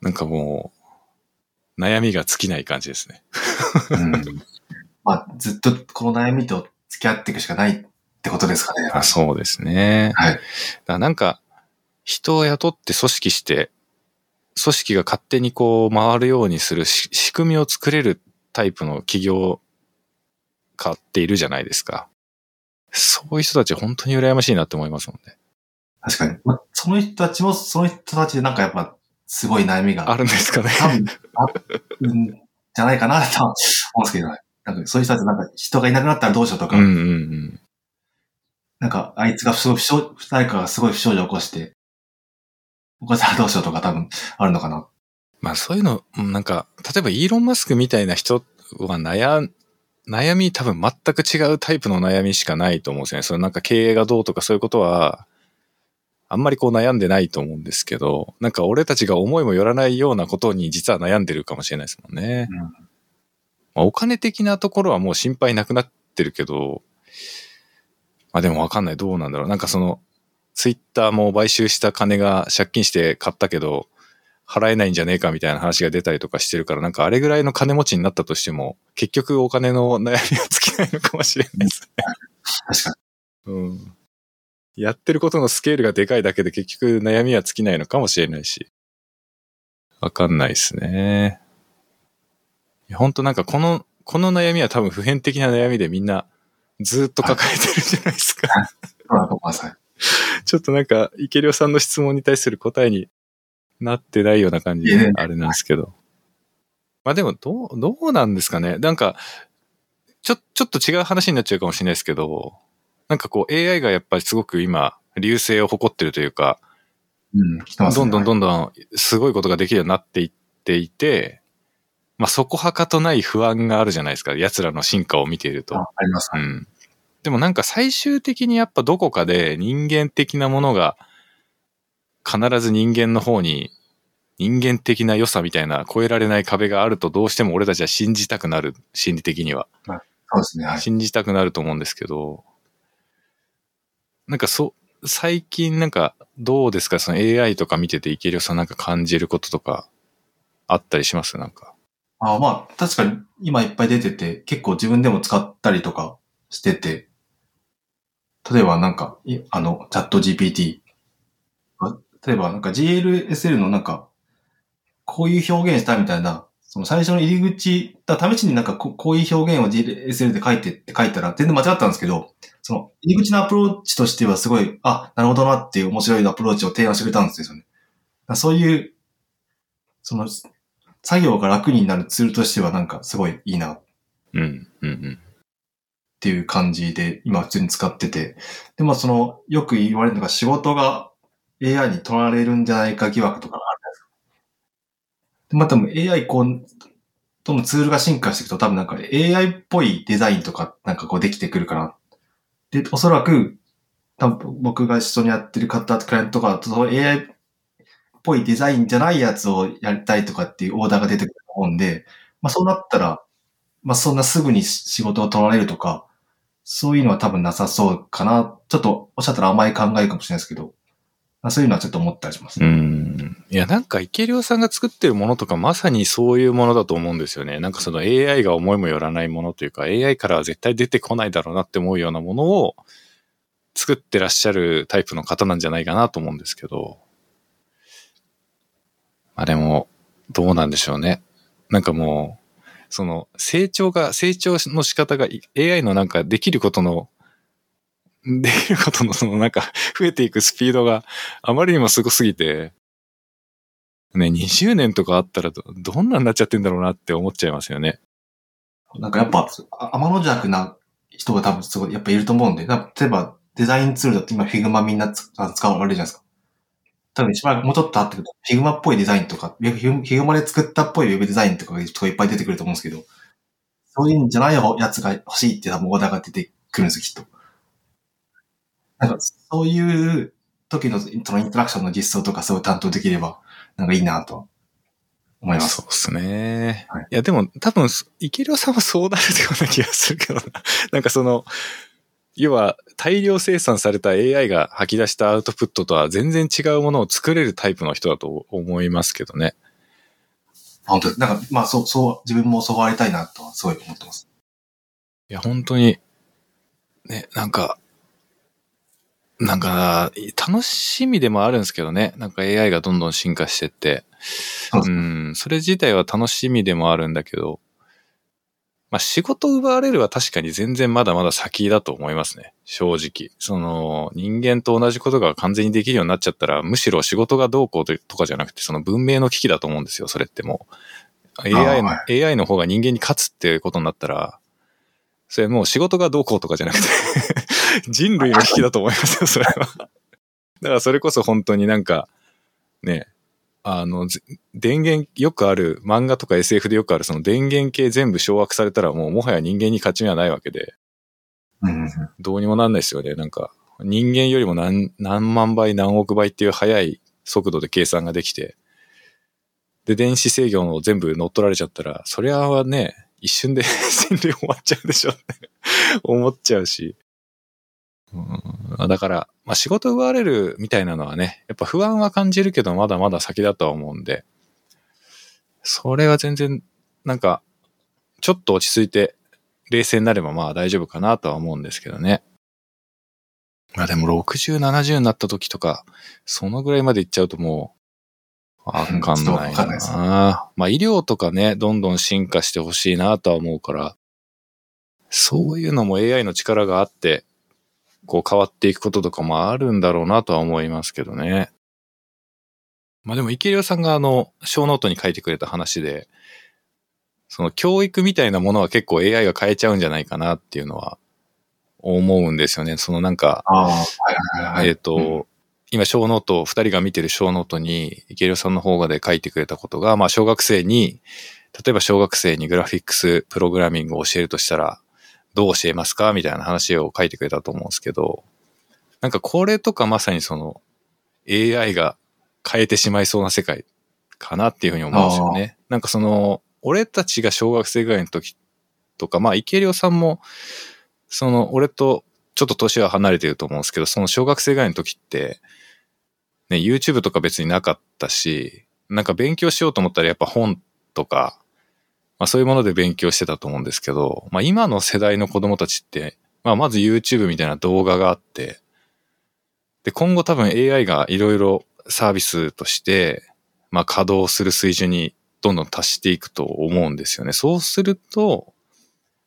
Speaker 1: なんかもう、悩みが尽きない感じですね。
Speaker 2: うん。まあ、ずっとこの悩みと付き合っていくしかないってことですかね。
Speaker 1: あそうですね。
Speaker 2: はい。
Speaker 1: だなんか、人を雇って組織して、組織が勝手にこう回るようにするし仕組みを作れるタイプの企業家っているじゃないですか。そういう人たち本当に羨ましいなって思いますもんね。
Speaker 2: 確かに。まあ、その人たちも、その人たちでなんかやっぱ、すごい悩みが。
Speaker 1: あるんですかね。
Speaker 2: 多分、あうんじゃないかなとは思うんですけどね。なんかそういう人たちなんか人がいなくなったらどうしようとか、
Speaker 1: うんうんうん。
Speaker 2: なんかあいつが不祥、不祥、誰かがすごい不祥事を起こして、起こしたらどうしようとか多分あるのかな。
Speaker 1: まあそういうの、うんなんか、例えばイーロン・マスクみたいな人は悩ん、悩み多分全く違うタイプの悩みしかないと思うんですよね。そのなんか経営がどうとかそういうことは、あんまりこう悩んでないと思うんですけど、なんか俺たちが思いもよらないようなことに実は悩んでるかもしれないですもんね。
Speaker 2: うん
Speaker 1: まあ、お金的なところはもう心配なくなってるけど、まあでもわかんない。どうなんだろう。なんかその、ツイッターも買収した金が借金して買ったけど、払えないんじゃねえかみたいな話が出たりとかしてるから、なんかあれぐらいの金持ちになったとしても、結局お金の悩みは尽きないのかもしれないですね。
Speaker 2: 確か
Speaker 1: うん。やってることのスケールがでかいだけで結局悩みは尽きないのかもしれないし。わかんないですね。本当なんかこの、この悩みは多分普遍的な悩みでみんなずっと抱えてるじゃないですか。
Speaker 2: に。そうだと思います。はい
Speaker 1: ちょっとなんか、池良さんの質問に対する答えになってないような感じであれなんですけど。まあでも、どう、どうなんですかね？なんか、ちょ、ちょっと違う話になっちゃうかもしれないですけど、なんかこう AI がやっぱりすごく今、流星を誇ってるというか、
Speaker 2: うん。
Speaker 1: どんどんど
Speaker 2: ん
Speaker 1: んどんすごいことができるようになっていっていて、まあそこはかとない不安があるじゃないですか。奴らの進化を見ていると。
Speaker 2: ああります。
Speaker 1: うん。でもなんか最終的にやっぱどこかで人間的なものが必ず人間の方に人間的な良さみたいな超えられない壁があるとどうしても俺たちは信じたくなる、心理的には。
Speaker 2: そうですね。はい。
Speaker 1: 信じたくなると思うんですけど、なんかそ、最近なんかどうですか？その AI とか見てて池良さんなんか感じることとかあったりします？なんか。
Speaker 2: あまあ、確かに今いっぱい出てて、結構自分でも使ったりとかしてて、例えばなんか、あの、チャット GPT。例えばなんか GLSL のなんか、こういう表現したみたいな、その最初の入り口、だ試しになんかここういう表現を GLSL で書いてって書いたら全然間違ったんですけど、その入り口のアプローチとしてはすごい、あ、なるほどなっていう面白いアプローチを提案してくれたんですよね。そういう、その、作業が楽になるツールとしてはなんかすごいいいなっ
Speaker 1: うん、うん、うん。
Speaker 2: ていう感じで今普通に使ってて。でもその、よく言われるのが仕事が AI に取られるんじゃないか疑惑とかがあるじゃないですか。で、まあ多分 AI こう、どんどんツールが進化していくと多分なんか AI っぽいデザインとかなんかこうできてくるかな。で、おそらく多分僕が一緒にやってる方、クライアントとかだと AI っぽいデザインじゃないやつをやりたいとかっていうオーダーが出てくると思うんで、まあそうなったら、まあそんなすぐに仕事を取られるとか、そういうのは多分なさそうかな。ちょっとおっしゃったら甘い考えかもしれないですけど、まあそういうのはちょっと思ったりします。
Speaker 1: うん。いや、なんか池良さんが作ってるものとかまさにそういうものだと思うんですよね。なんかその AI が思いもよらないものというか、AI からは絶対出てこないだろうなって思うようなものを作ってらっしゃるタイプの方なんじゃないかなと思うんですけど。まあでも、どうなんでしょうね。なんかもう、その成長が、成長の仕方が AI のなんかできることのできることのそのなんか増えていくスピードがあまりにもすごすぎて、ね、20年とかあったらど、どんなになっちゃってんだろうなって思っちゃいますよね。
Speaker 2: なんかやっぱ、あ天の弱な人が多分すごい、やっぱいると思うんで、例えばデザインツールだと今 Figma みんな使われるじゃないですか。多分しばらくもうちょっと経ってくると Figma っぽいデザインとか、Figma Figma で作ったっぽいウェブデザインとかがいっぱい出てくると思うんですけど、そういうんじゃないやつが欲しいって多分オーダーが出てくるんですよ、きっと。なんか、そういう時のそのインタラクションの実装とかそう担当できれば、なんかいいなと思います
Speaker 1: そう。ですね。
Speaker 2: はい
Speaker 1: い、や、でも多分、池良さんはそうなるような気がするけどな。なんかその、要は大量生産された AI が吐き出したアウトプットとは全然違うものを作れるタイプの人だと思いますけどね。
Speaker 2: 本当なんか、まあ、そう、そう、自分もそうありたいなとはすごい思ってます。
Speaker 1: いや、本当に、ね、なんか、なんか、楽しみでもあるんですけどね。なんか AI がどんどん進化してって。
Speaker 2: う
Speaker 1: ん、それ自体は楽しみでもあるんだけど、まあ仕事奪われるは確かに全然まだまだ先だと思いますね。正直。その、人間と同じことが完全にできるようになっちゃったら、むしろ仕事がどうこうとかじゃなくて、その文明の危機だと思うんですよ。それってもう。AI の、
Speaker 2: あ
Speaker 1: AI の方が人間に勝つっていうことになったら、それもう仕事がどうこうとかじゃなくて、人類の危機だと思いますよ、それは。だからそれこそ本当になんか、ね、あの、ぜ電源、よくある、漫画とか SF でよくあるその電源系全部掌握されたらもうもはや人間に勝ち目はないわけで、
Speaker 2: うんうん
Speaker 1: どうにもなんないですよね。なんか、人間よりも何、何万倍何億倍っていう速い速度で計算ができて、で、電子制御の全部乗っ取られちゃったら、そりゃあね、一瞬で 人類終わっちゃうでしょって 思っちゃうし。うん、だから、まあ仕事奪われるみたいなのはね、やっぱ不安は感じるけど、まだまだ先だとは思うんで、それは全然、なんか、ちょっと落ち着いて、冷静になればまあ大丈夫かなとは思うんですけどね。まあでも60、70になった時とか、そのぐらいまで行っちゃうともう、わかんない
Speaker 2: わかんない。
Speaker 1: まあ医療とかね、どんどん進化してほしいなとは思うから、そういうのも AI の力があって、こう変わっていくこととかもあるんだろうなとは思いますけどね。まあでも、池良さんがあの、小ノートに書いてくれた話で、その教育みたいなものは結構 AI が変えちゃうんじゃないかなっていうのは思うんですよね。そのなんか。えっ、と、
Speaker 2: うん
Speaker 1: 今ショーノート、二人が見てるショーノートに池良さんの方で書いてくれたことが、まあ小学生に、例えば小学生にグラフィックスプログラミングを教えるとしたら、どう教えますか？みたいな話を書いてくれたと思うんですけど、なんかこれとかまさにその AI が変えてしまいそうな世界かなっていうふうに思うんですよね。なんかその、俺たちが小学生ぐらいの時とか、まあ池良さんも、その俺とちょっと年は離れてると思うんですけど、その小学生ぐらいの時って、ね、YouTube とか別になかったし、なんか勉強しようと思ったらやっぱ本とか、まあそういうもので勉強してたと思うんですけど、まあ今の世代の子供たちって、まあまず YouTube みたいな動画があって、で、今後多分 AI がいろいろサービスとして、まあ稼働する水準にどんどん達していくと思うんですよね。そうすると、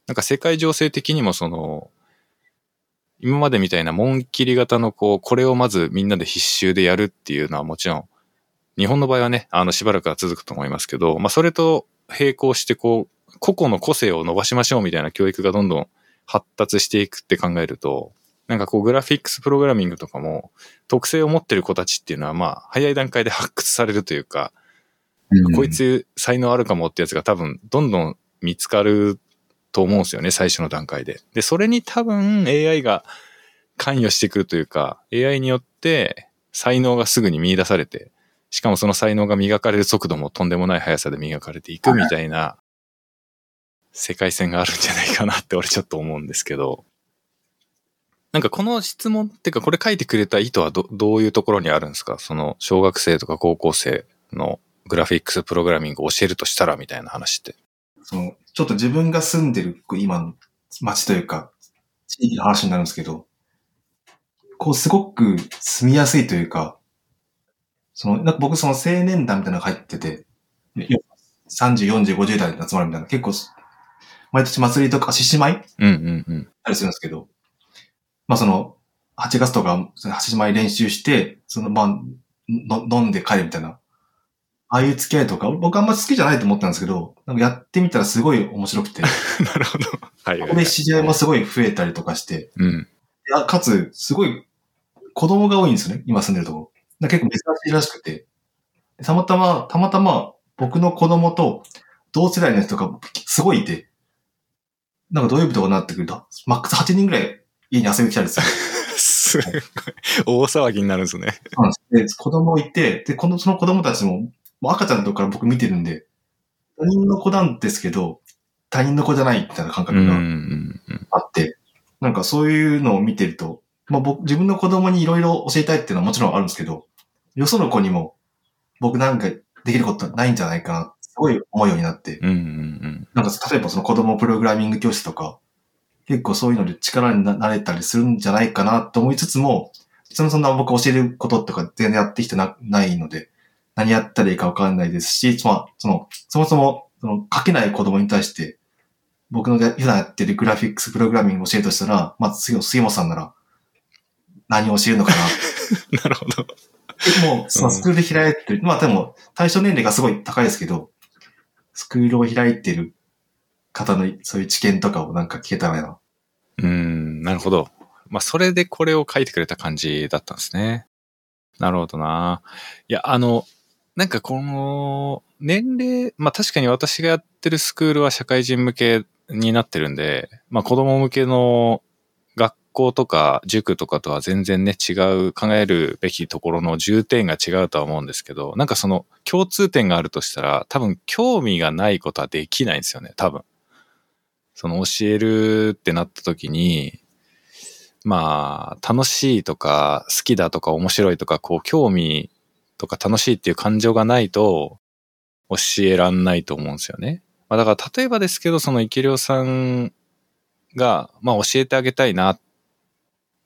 Speaker 1: なんか世界情勢的にもその、今までみたいな門切り型のこう、これをまずみんなで必修でやるっていうのはもちろん、日本の場合はね、あのしばらくは続くと思いますけど、まあそれと並行してこう、個々の個性を伸ばしましょうみたいな教育がどんどん発達していくって考えると、なんかこうグラフィックスプログラミングとかも特性を持ってる子たちっていうのはまあ早い段階で発掘されるというか、
Speaker 2: うん
Speaker 1: こいつ才能あるかもってやつが多分どんどん見つかると思うんですよね、最初の段階で。で、それに多分 AI が関与してくるというか、AI によって才能がすぐに見出されて、しかもその才能が磨かれる速度もとんでもない速さで磨かれていくみたいな世界線があるんじゃないかなって俺ちょっと思うんですけど、なんかこの質問っていうかこれ書いてくれた意図はどどういうところにあるんですか？その小学生とか高校生のグラフィックスプログラミングを教えるとしたらみたいな話って。
Speaker 2: その、ちょっと自分が住んでる今の街というか、地域の話になるんですけど、こうすごく住みやすいというか、その、なんか僕その青年団みたいなのが入ってて、よ30、40、50代で集まるみたいな、結構、毎年祭りとか獅子舞
Speaker 1: うんうんうん。
Speaker 2: たりするんですけど、まあその、8月とか、8時前練習して、その、まあ、の飲んで帰るみたいな。ああいう付き合いとか、僕あんま好きじゃないと思ったんですけど、なんかやってみたらすごい面白くて、
Speaker 1: なるほど。はいはい、
Speaker 2: ここで知り合いもすごい増えたりとかして、
Speaker 1: うん。
Speaker 2: いやかつ、すごい子供が多いんですよね、今住んでるとこ。だから結構珍しいらしくて、たまたま、たまたま僕の子供と同世代の人がすごいいて、なんか土曜日とかになってくると、マックス8人ぐらい家に遊びに来たりする。
Speaker 1: すごい。大騒ぎになるんですね。
Speaker 2: そうなんです。で、子供いて、で、この、その子供たちも、もう赤ちゃんのとこから僕見てるんで、他人の子なんですけど、他人の子じゃないみたいな感覚が
Speaker 1: うん。
Speaker 2: あって、なんかそういうのを見てると、まあ僕、自分の子供にいろいろ教えたいっていうのはもちろんあるんですけど、よその子にも、僕なんかできることないんじゃないかな、すごい思うようになって、
Speaker 1: うんうんうん。
Speaker 2: なんか例えばその子供プログラミング教室とか、結構そういうので力にななれたりするんじゃないかなと思いつつも、そのそんな僕教えることとか全然やってきてなないので、何やったらいいかわかんないですし、まあ、その、そもそも、その、書けない子供に対して、僕のや普段やってるグラフィックスプログラミングを教えるとしたら、まあ、次、杉本さんなら、何を教えるのかな。
Speaker 1: なるほど。
Speaker 2: でもう、そのスクールで開いてる、まあでも、対象年齢がすごい高いですけど、スクールを開いてる方のそういう知見とかをなんか聞けたらな。
Speaker 1: うん、なるほど。まあ、それでこれを書いてくれた感じだったんですね。なるほどな。いや、あの、なんかこの、年齢、まあ確かに私がやってるスクールは社会人向けになってるんで、まあ子供向けの学校とか塾とかとは全然ね、違う考えるべきところの重点が違うとは思うんですけど、なんかその共通点があるとしたら、多分興味がないことはできないんですよね、多分。その教えるってなった時に、まあ、楽しいとか、好きだとか、面白いとか、こう、興味とか楽しいっていう感情がないと、教えらんないと思うんですよね。まあ、だから、例えばですけど、その、池良さんが、まあ、教えてあげたいなっ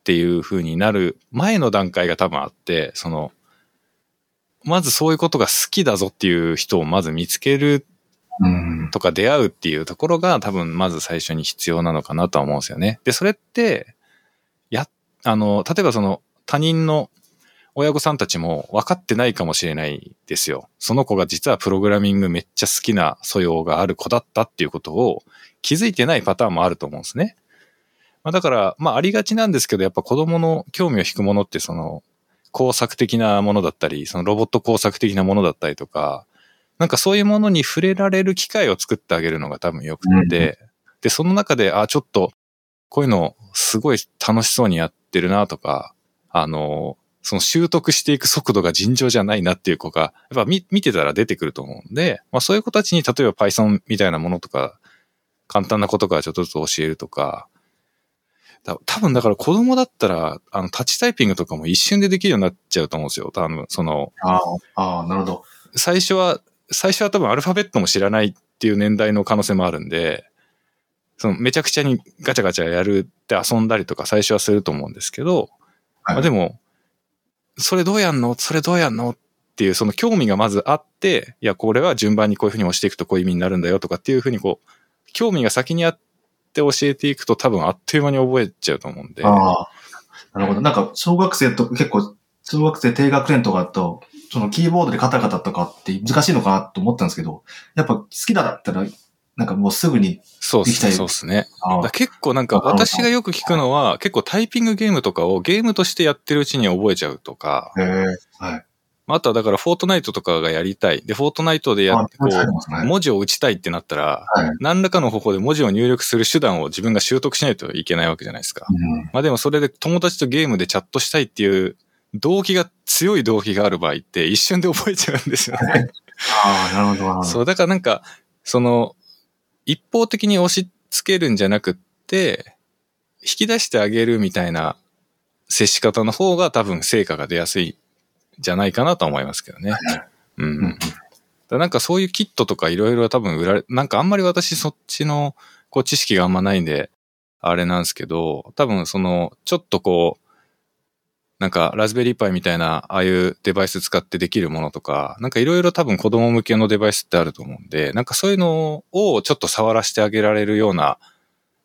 Speaker 1: ていう風になる前の段階が多分あって、その、まずそういうことが好きだぞっていう人をまず見つける
Speaker 2: うん。
Speaker 1: とか出会うっていうところが多分まず最初に必要なのかなとは思うんですよね。で、それって、や、あの、例えばその他人の親御さんたちも分かってないかもしれないですよ。その子が実はプログラミングめっちゃ好きな素養がある子だったっていうことを気づいてないパターンもあると思うんですね。まあ、だから、まあありがちなんですけど、やっぱ子供の興味を引くものってその工作的なものだったり、そのロボット工作的なものだったりとか、なんかそういうものに触れられる機会を作ってあげるのが多分よくて、で、その中で、あ、ちょっと、こういうのすごい楽しそうにやってるなとか、あの、その習得していく速度が尋常じゃないなっていう子が、やっぱ見見てたら出てくると思うんで、まあそういう子たちに例えば Python みたいなものとか、簡単なことからちょっとずつ教えるとか、だ多分だから子供だったら、あの、タッチタイピングとかも一瞬でできるようになっちゃうと思うんですよ。多分、その、
Speaker 2: ああ、なるほど。
Speaker 1: 最初は、最初は多分アルファベットも知らないっていう年代の可能性もあるんで、そのめちゃくちゃにガチャガチャやるって遊んだりとか最初はすると思うんですけど、
Speaker 2: はい
Speaker 1: まあでも、それどうやんの？それどうやんの？っていうその興味がまずあって、いや、これは順番にこういうふうに押していくとこういう意味になるんだよとかっていうふうにこう、興味が先にあって教えていくと多分あっという間に覚えちゃうと思うんで。
Speaker 2: ああ、なるほど。なんか、小学生と結構、小学生低学年とかだと、そのキーボードでカタカタとかって難しいのかなと思ったんですけど、やっぱ好きだったら、なんかもうすぐに、
Speaker 1: そう
Speaker 2: たり
Speaker 1: そうっすね。結構なんか私がよく聞くのは、結構タイピングゲームとかをゲームとしてやってるうちに覚えちゃうとか、
Speaker 2: はい。
Speaker 1: あとはだからフォートナイトとかがやりたい。で、フォートナイトでやって、こう、文字を打ちたいってなったら、
Speaker 2: はい。
Speaker 1: 何らかの方法で文字を入力する手段を自分が習得しないといけないわけじゃないですか。
Speaker 2: うん。
Speaker 1: まあでもそれで友達とゲームでチャットしたいっていう動機が、強い動機がある場合って一瞬で覚えちゃうんですよね。
Speaker 2: ああ、なるほど、なるほど。
Speaker 1: そう、だからなんか、その、一方的に押し付けるんじゃなくって、引き出してあげるみたいな接し方の方が多分成果が出やすいんじゃないかなとは思いますけどね。う
Speaker 2: うん
Speaker 1: なんかそういうキットとかいろいろ多分売られ、なんかあんまり私そっちのこう知識があんまないんで、あれなんですけど、多分その、ちょっとこう、なんかラズベリーパイみたいな、ああいうデバイス使ってできるものとか、なんかいろいろ多分子供向けのデバイスってあると思うんで、なんかそういうのをちょっと触らせてあげられるような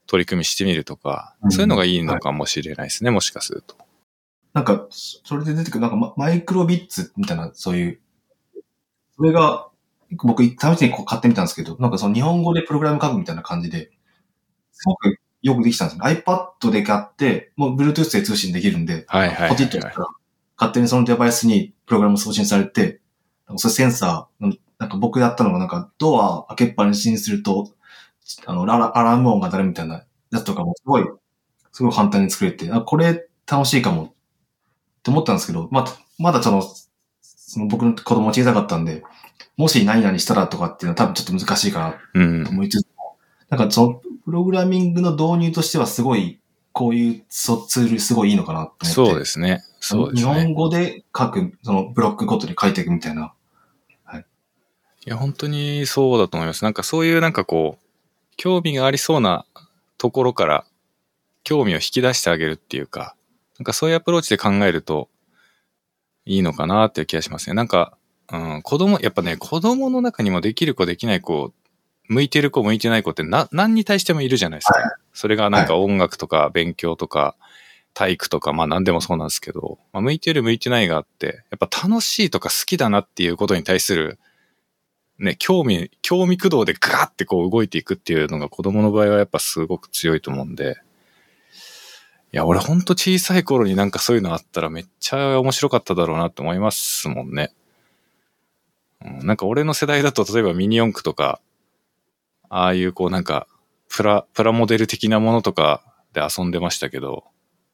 Speaker 1: 取り組みしてみるとか、
Speaker 2: うん
Speaker 1: そういうのがいいのかもしれないですね、もしかすると。
Speaker 2: なんか、そそれで出てくる、なんかママイクロビッツみたいな、そういう、それが、僕、試しにこう買ってみたんですけど、なんかその日本語でプログラム書くみたいな感じで、すごくよくできたんですよ。iPad で買って、もう Bluetooth で通信できるんで、
Speaker 1: はいはいはい、
Speaker 2: ポチッとやったら、勝手にそのデバイスにプログラム送信されて、なんかそれセンサー、なんか僕やったのがなんかドア開けっぱなしにすると、あの、アラアラーム音が鳴るみたいなやつとかもすごい、すごい簡単に作れて、あ、これ楽しいかもって思ったんですけど、まあ、まだその、その僕の子供小さかったんで、もし何々したらとかっていうのは多分ちょっと難しいかな
Speaker 1: うん
Speaker 2: と。思いつつも、なんかその、プログラミングの導入としてはすごい、こういうツールすごいいいのかなって。
Speaker 1: そうですね。そうですね。
Speaker 2: 日本語で書く、そのブロックごとに書いていくみたいな。
Speaker 1: いや、本当にそうだと思います。なんかそういうなんかこう、興味がありそうなところから、興味を引き出してあげるっていうか、なんかそういうアプローチで考えるといいのかなっていう気がしますね。なんか、うん、子供、やっぱね、子供の中にもできる子できない子、向いてる子向いてない子ってな、何に対してもいるじゃないですか。それがなんか音楽とか勉強とか、体育とか、まあ何でもそうなんですけど、まあ、向いてる向いてないがあって、やっぱ楽しいとか好きだなっていうことに対するね、興味、興味駆動でガーってこう動いていくっていうのが子供の場合はやっぱすごく強いと思うんで、いや、俺ほんと小さい頃になんかそういうのあったらめっちゃ面白かっただろうなって思いますもんね。うん、なんか俺の世代だと例えばミニ四駆とか、ああいうこうなんか、プラ、プラモデル的なものとかで遊んでましたけど、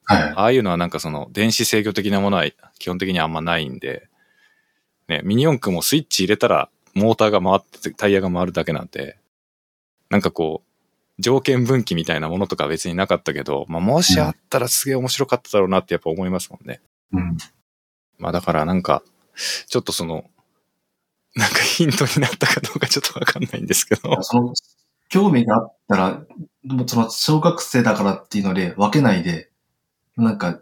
Speaker 2: はい。
Speaker 1: ああいうのはなんかその電子制御的なものは基本的にあんまないんで、ね、ミニ四駆もスイッチ入れたらモーターが回ってタイヤが回るだけなんで、なんかこう、条件分岐みたいなものとか別になかったけど、まあもしあったらすげえ面白かっただろうなってやっぱ思いますもんね。
Speaker 2: うん。
Speaker 1: まあだからなんか、ちょっとその、なんかヒントになったかどうかちょっとわかんないんですけど。
Speaker 2: その、興味があったら、もうその、小学生だからっていうので分けないで、なんか、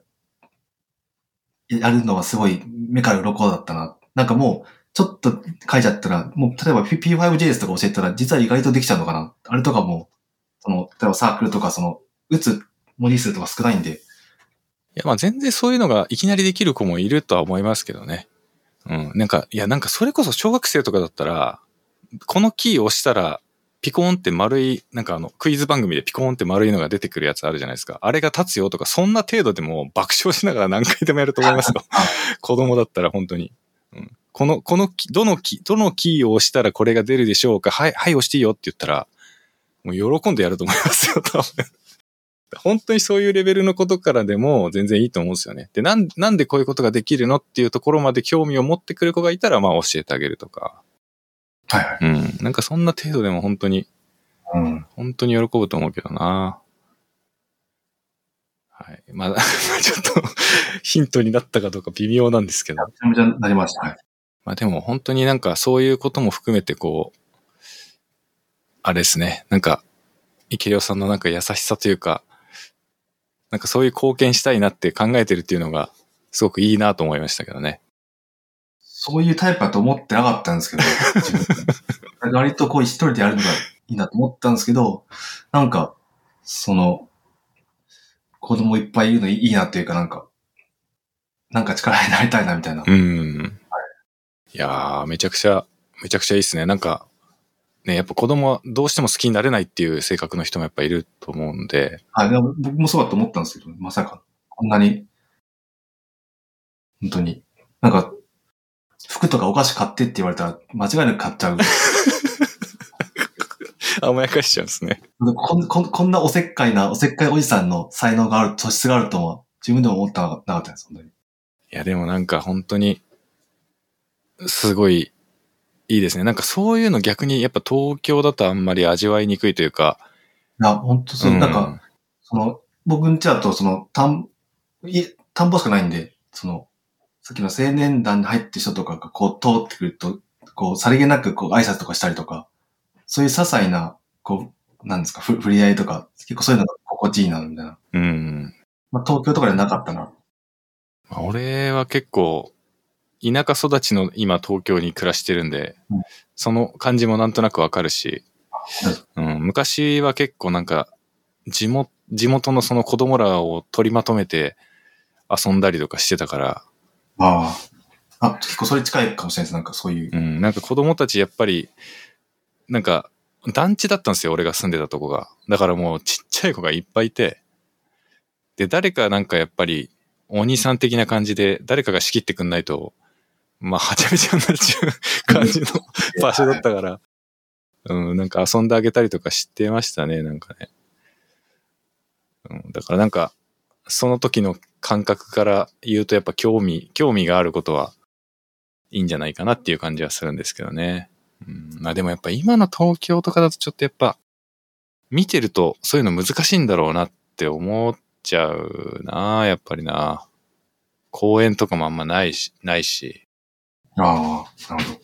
Speaker 2: やるのはすごい目から鱗だったな。なんかもう、ちょっと書いちゃったら、もう、例えば P5JS とか教えたら、実は意外とできちゃうのかな。あれとかも、その、例えばサークルとか、その、打つ文字数とか少ないんで、
Speaker 1: いやまあ全然そういうのがいきなりできる子もいるとは思いますけどね。うん。なんか、いやなんかそれこそ小学生とかだったら、このキーを押したら、ピコーンって丸い、なんかあの、クイズ番組でピコーンって丸いのが出てくるやつあるじゃないですか。あれが立つよとか、そんな程度でも爆笑しながら何回でもやると思いますよ。子供だったら本当に。うん。この、このキ、どのキ、どのキーを押したらこれが出るでしょうかはい、はい、押していいよって言ったら、もう喜んでやると思いますよ、多分。本当にそういうレベルのことからでも全然いいと思うんですよね。で、なん、なんでこういうことができるのっていうところまで興味を持ってくる子がいたら、まあ教えてあげるとか。
Speaker 2: はいはい。
Speaker 1: うん。なんかそんな程度でも本当に、
Speaker 2: うん。
Speaker 1: 本当に喜ぶと思うけどな。はい。まあ、ちょっと ヒントになったかどうか微妙なんですけど。
Speaker 2: めちゃめちゃなりました。はい。
Speaker 1: まあでも本当になんかそういうことも含めてこう、あれですね。なんか、池良さんのなんか優しさというか、なんかそういう貢献したいなって考えてるっていうのが、すごくいいなと思いましたけどね。
Speaker 2: そういうタイプだと思ってなかったんですけど、割とこう一人でやるのがいいなと思ったんですけど、なんか、その、子供いっぱいいるのいいなっていうかなんか、なんか力になりたいなみたいな。
Speaker 1: うん。いやー、めちゃくちゃ、めちゃくちゃいいっすね。なんか、ね、やっぱ子供はどうしても好きになれないっていう性格の人もやっぱいると思うんで、
Speaker 2: はい、でも僕もそうだと思ったんですけど、まさか、こんなに、本当に。なんか、服とかお菓子買ってって言われたら間違いなく買っちゃう。
Speaker 1: 甘やかしちゃうんですね。
Speaker 2: こんこんこんなおせっかいな、おせっかいおじさんの才能がある、素質があるとは、自分でも思ってなかったです、本当に。
Speaker 1: いや、でもなんか本当に、すごいいいですね。なんかそういうの逆にやっぱ東京だとあんまり味わいにくいというか、
Speaker 2: いや、本当そう、
Speaker 1: うん
Speaker 2: なんか、その、僕んちだと、その、田ん、い田んぼしかないんで、その、さっきの青年団に入ってる人とかがこう通ってくると、こう、さりげなくこう挨拶とかしたりとか、そういう些細な、こう、なんですか、ふ触れ合いとか、結構そういうのが心地いいな、みたいな。
Speaker 1: うん。
Speaker 2: まあ、東京とかでなかったな。
Speaker 1: まあ俺は結構、田舎育ちの今東京に暮らしてるんで、
Speaker 2: うん
Speaker 1: その感じもなんとなくわかるし、
Speaker 2: はい
Speaker 1: うん、昔は結構なんか、地元、地元のその子供らを取りまとめて遊んだりとかしてたから、
Speaker 2: ああ。あ、結構それ近いかもしれないです。なんかそういう。
Speaker 1: うん、なんか子供たちやっぱり、なんか、団地だったんですよ、俺が住んでたとこが。だからもうちっちゃい子がいっぱいいて、で、誰かなんかやっぱり、お兄さん的な感じで、誰かが仕切ってくんないと、まあ、はちゃめちゃになっちゃう感じの場所だったから、うん、なんか遊んであげたりとかしてましたね、なんかね。うん、だからなんか、その時の感覚から言うとやっぱ興味、興味があることはいいんじゃないかなっていう感じはするんですけどね。うん、まあでもやっぱ今の東京とかだとちょっとやっぱ、見てるとそういうの難しいんだろうなって思っちゃうなやっぱりな公園とかもあんまないし、ないし、
Speaker 2: ああ、なるほど。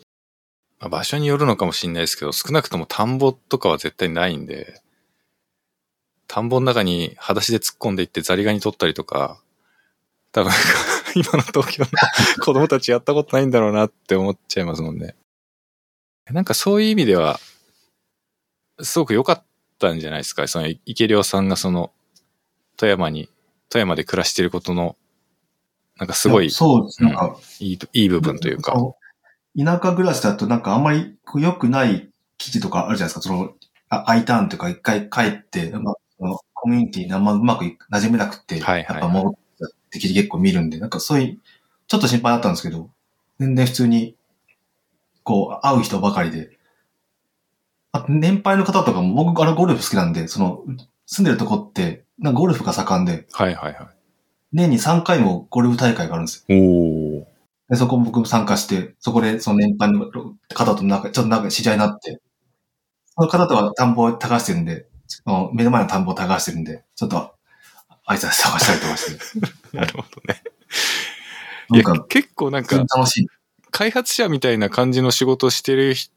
Speaker 1: まあ、場所によるのかもしれないですけど、少なくとも田んぼとかは絶対ないんで、田んぼの中に裸足で突っ込んでいってザリガニ取ったりとか、多分今の東京の子供たちやったことないんだろうなって思っちゃいますもんね。なんかそういう意味では、すごく良かったんじゃないですか？その池良さんがその富山に、富山で暮らしていることの、なんかすごい
Speaker 2: やそうです。なんか、
Speaker 1: いいと、いい部分というか。
Speaker 2: 田舎暮らしだとなんかあんまり良くない記事とかあるじゃないですか。その、あ I ターンとか一回帰って、まあ、コミュニティにあんまうまくい馴染めなくて、
Speaker 1: はいはいはい
Speaker 2: やっぱ戻って記事結構見るんで、なんかそういう、ちょっと心配だったんですけど、全然普通に、こう、会う人ばかりで。あと、年配の方とかも、僕、あの、ゴルフ好きなんで、その、住んでるとこって、なんかゴルフが盛んで、
Speaker 1: はいはいは
Speaker 2: 年に3回もゴルフ大会があるんですよ。
Speaker 1: い。おー。
Speaker 2: で、そこも僕も参加して、そこでその年配の方となんか、ちょっとなんか知り合いになって、その方とは田んぼを耕してるんで、目の前の田んぼを耕してるんで、ちょっと挨拶探したりとかして、
Speaker 1: なるほどね。い
Speaker 2: か、
Speaker 1: 結構なんか、
Speaker 2: 楽しい。
Speaker 1: 開発者みたいな感じの仕事してる人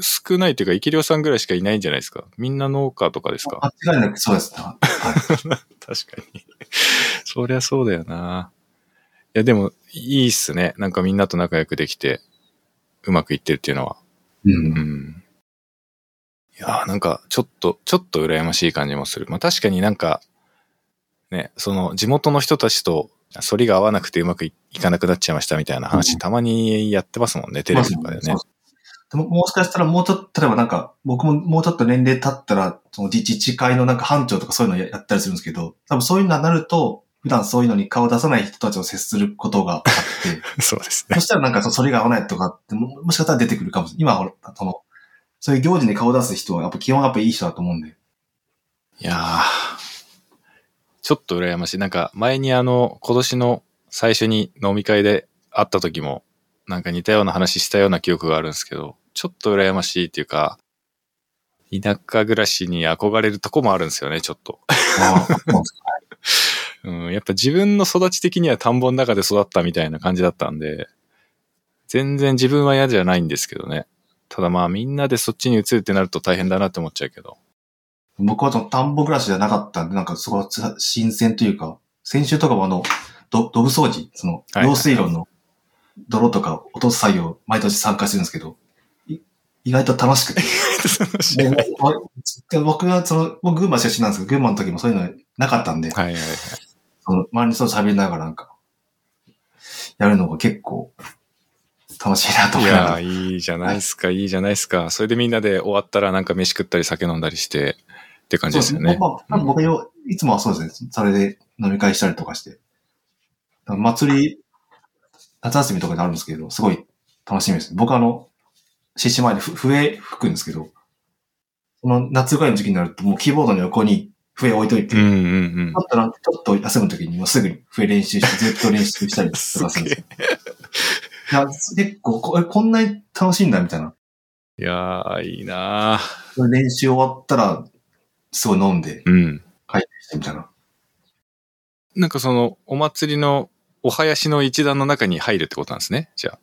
Speaker 1: 少ないというか、イキリオさんぐらいしかいないんじゃないですか？みんな農家とかですか？
Speaker 2: 間違いなくそうですね。はい。
Speaker 1: 確かに。そりゃそうだよな。いや、でも、いいっすね。なんかみんなと仲良くできて、うまくいってるっていうのは。
Speaker 2: う。
Speaker 1: うんん。いやーなんか、ちょっと、ちょっと羨ましい感じもする。まあ確かになんか、ね、その地元の人たちと、反りが合わなくてうまくいいかなくなっちゃいましたみたいな話、
Speaker 2: うん
Speaker 1: たまにやってますもんね、テレビとかでね
Speaker 2: そう。でも、もしかしたらもうちょっと、例えばなんか、僕ももうちょっと年齢経ったら、その自自治会のなんか班長とかそういうのややったりするんですけど、多分そういうのになると、普段そういうのに顔を出さない人たちを接することがあって、
Speaker 1: そうですね
Speaker 2: そ。したらなんかそそれが合わないとかっても、もしかしたら出てくるかもしれない。今は、その、そういう行事に顔を出す人は、やっぱ基本やっぱいい人だと思うんで。
Speaker 1: いやーちょっと羨ましい。なんか前にあの、今年の最初に飲み会で会った時も、なんか似たような話したような記憶があるんですけど、ちょっと羨ましいっていうか、田舎暮らしに憧れるとこもあるんですよね、ちょっと。うん、やっぱ自分の育ち的には田んぼの中で育ったみたいな感じだったんで、全然自分は嫌じゃないんですけどね。ただまあみんなでそっちに移るってなると大変だなって思っちゃうけど。
Speaker 2: 僕はその田んぼ暮らしじゃなかったんで、なんかそこはつ新鮮というか、先週とかもあの、ど、ドブ掃除、その、
Speaker 1: はい
Speaker 2: 用水路の泥とか落とす作業、毎年参加してるんですけど、い意外と楽しくて。僕がその、僕群馬出身なんですけど、群馬の時もそういうのなかったんで、
Speaker 1: はいはいはい。
Speaker 2: その周りの人と喋りながらなんか、やるのが結構楽しいなと
Speaker 1: い
Speaker 2: 思い。
Speaker 1: やー、いいじゃないですか、いいじゃないですか。それでみんなで終わったらなんか飯食ったり酒飲んだりしてって感じですよね。
Speaker 2: まあ、まあ僕よ、いつもはそうですね。それで飲み会したりとかして。祭り、夏休みとかにあるんですけど、すごい楽しみです。僕あの、獅子前でふ笛吹くんですけど、その夏ぐらいの時期になるともうキーボードの横に笛置いといて、
Speaker 1: うんうんうん
Speaker 2: だ。ったらちょっと休む時にもうすぐに笛練習して、ずっと練習したりとかするんですよ。いや、結構こ、こんなに楽しいんだみたいな。
Speaker 1: いやー、いいな
Speaker 2: 練習終わったら、すごい飲んで、
Speaker 1: ーうん。
Speaker 2: みたいな。
Speaker 1: なんかその、お祭りのお囃子の一団の中に入るってことなんですね。じゃ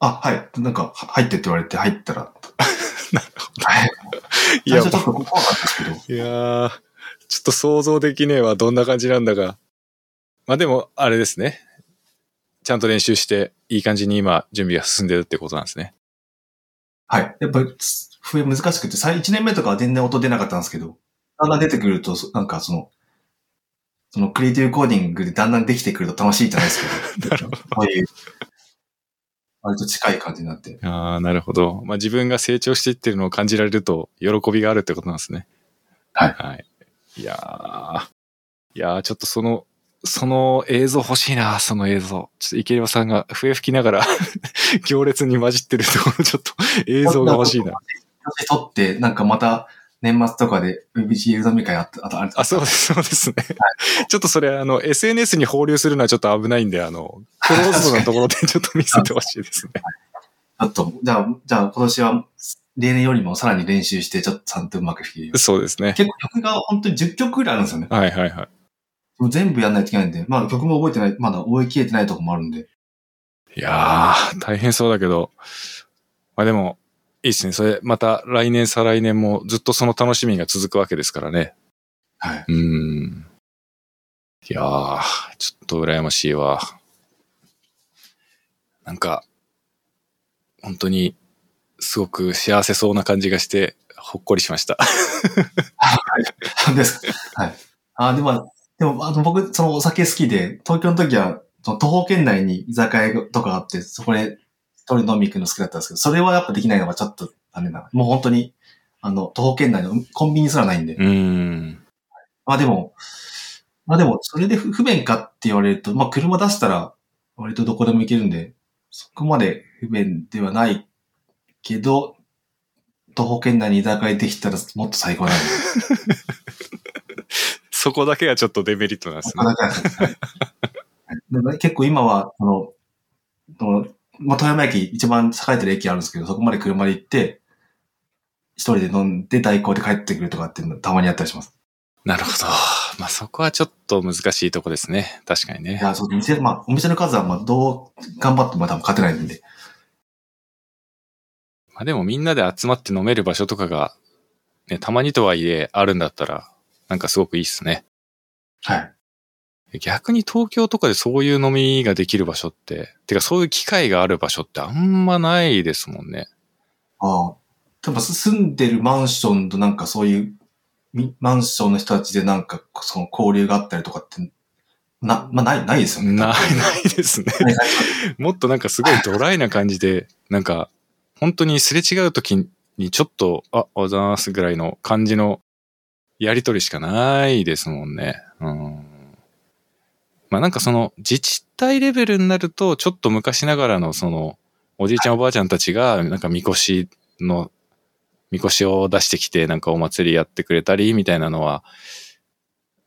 Speaker 1: あ。
Speaker 2: あ、はい。なんか、は入ってって言われて入ったら。
Speaker 1: なるほ
Speaker 2: はい。
Speaker 1: いや
Speaker 2: ちょっと怖かったですけど。
Speaker 1: いやー、ちょっと想像できねえわ。どんな感じなんだが。まあでも、あれですね。ちゃんと練習して、いい感じに今、準備が進んでるってことなんですね。
Speaker 2: はい。やっぱり、笛難しくて、最1年目とかは全然音出なかったんですけど、だんだん出てくると、そなんかその、そのクリエイティブコーディングでだんだんできてくると楽しいじゃないですけど、
Speaker 1: なるほど。
Speaker 2: こういう、割と近い感じになって。
Speaker 1: ああ、なるほど。まあ自分が成長していってるのを感じられると、喜びがあるってことなんですね。
Speaker 2: はい
Speaker 1: はい。いやー、いやー、ちょっとその、その映像欲しいな、その映像。ちょっと池山さんが笛吹きながら 行列に混じってるところ、ちょっと映像が欲しいな。
Speaker 2: 撮って、なんかまた、年末とかで VBCL 飲み会あった、あとあれ
Speaker 1: あ、そうです、そうですね。ちょっとそれ、あの、SNS に放流するのはちょっと危ないんで、あの、クローズドなところでちょっと見せてほしいですね。
Speaker 2: ちょっと、じゃあ、じゃあ今年は、例年よりもさらに練習して、ちょっとちゃんとうまく弾けるように
Speaker 1: そうですね。
Speaker 2: 結構曲が本当に10曲ぐらいあるんですよね。
Speaker 1: はいはいはい。
Speaker 2: もう全部やんないといけないんで、まあ曲も覚えてない、まだ覚えきれてないとこもあるんで。
Speaker 1: いやー、大変そうだけど、まあでも、いいですね。それ、また来年、再来年もずっとその楽しみが続くわけですからね。
Speaker 2: はい。
Speaker 1: うーん。いやー、ちょっと羨ましいわ。なんか、本当に、すごく幸せそうな感じがして、ほっこりしました。
Speaker 2: そうですか。はい。あ、でも、でも、あの、僕、そのお酒好きで、東京の時は、その徒歩圏内に居酒屋とかあって、そこで人飲み行くの好きだったんですけど、それはやっぱできないのがちょっと残念な。もう本当に、あの、徒歩圏内のコンビニすらないんで。
Speaker 1: うん。
Speaker 2: まあでも、まあでも、それで不不便かって言われると、まあ車出したら割とどこでも行けるんで、そこまで不便ではないけど、徒歩圏内に居酒屋できたらもっと最高なんで。
Speaker 1: そこだけがちょっとデメリットなんですね。
Speaker 2: 結構今は、あのまあ、富山駅一番栄えてる駅あるんですけど、そこまで車で行って、一人で飲んで代行で帰ってくるとかっていうのたまにやったりします。
Speaker 1: なるほど。まあそこはちょっと難しいとこですね。確かにね
Speaker 2: い。や、そう、店、まあ、お店の数は、まあ、どう頑張っても多分勝てないんで。
Speaker 1: まあでもみんなで集まって飲める場所とかが、ね、たまにとはいえあるんだったら、なんかすごくいいっすね。
Speaker 2: はい。
Speaker 1: 逆に東京とかでそういう飲みができる場所って、てかそういう機会がある場所ってあんまないですもんね。
Speaker 2: ああ。多分住んでるマンションとなんかそういう、みマンションの人たちでなんか、その交流があったりとかって、な、まあ、ない、ないですよね。
Speaker 1: ない、ないですね。もっとなんかすごいドライな感じで、なんか、本当にすれ違う時にちょっと、あ、おざいますぐらいの感じのやりとりしかないですもんね。うん。まあなんかその自治体レベルになると、ちょっと昔ながらのその、おじいちゃんおばあちゃんたちが、なんかみこしの、みこしを出してきて、なんかお祭りやってくれたり、みたいなのは、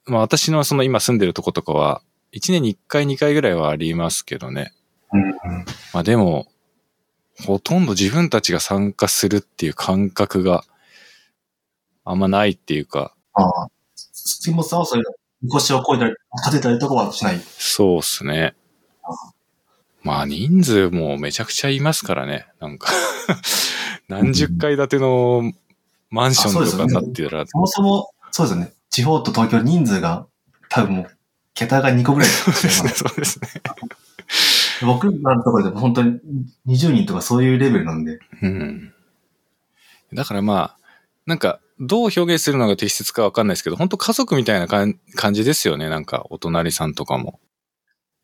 Speaker 1: まあ私のその今住んでるとことかは、1年に1回2回ぐらいはありますけどね。
Speaker 2: うんうん
Speaker 1: まあでも、ほとんど自分たちが参加するっていう感覚があんまないっていうか、
Speaker 2: ああ。杉本さんはそういう、みこしをこいたり、立てたりとかはしない。
Speaker 1: そうっすね。まあ人数もめちゃくちゃいますからね。なんか 何十階建てのマンションとかになってたら、
Speaker 2: そもそも、そうですよね。地方と東京人数が、多分もう、桁が2個ぐらい
Speaker 1: そうですね。そうですね。
Speaker 2: 僕らのところでも本当に20人とかそういうレベルなんで。
Speaker 1: うん。だからまあ、なんか、どう表現するのが適切かわかんないですけど、本当家族みたいな感感じですよね。なんか、お隣さんとかも。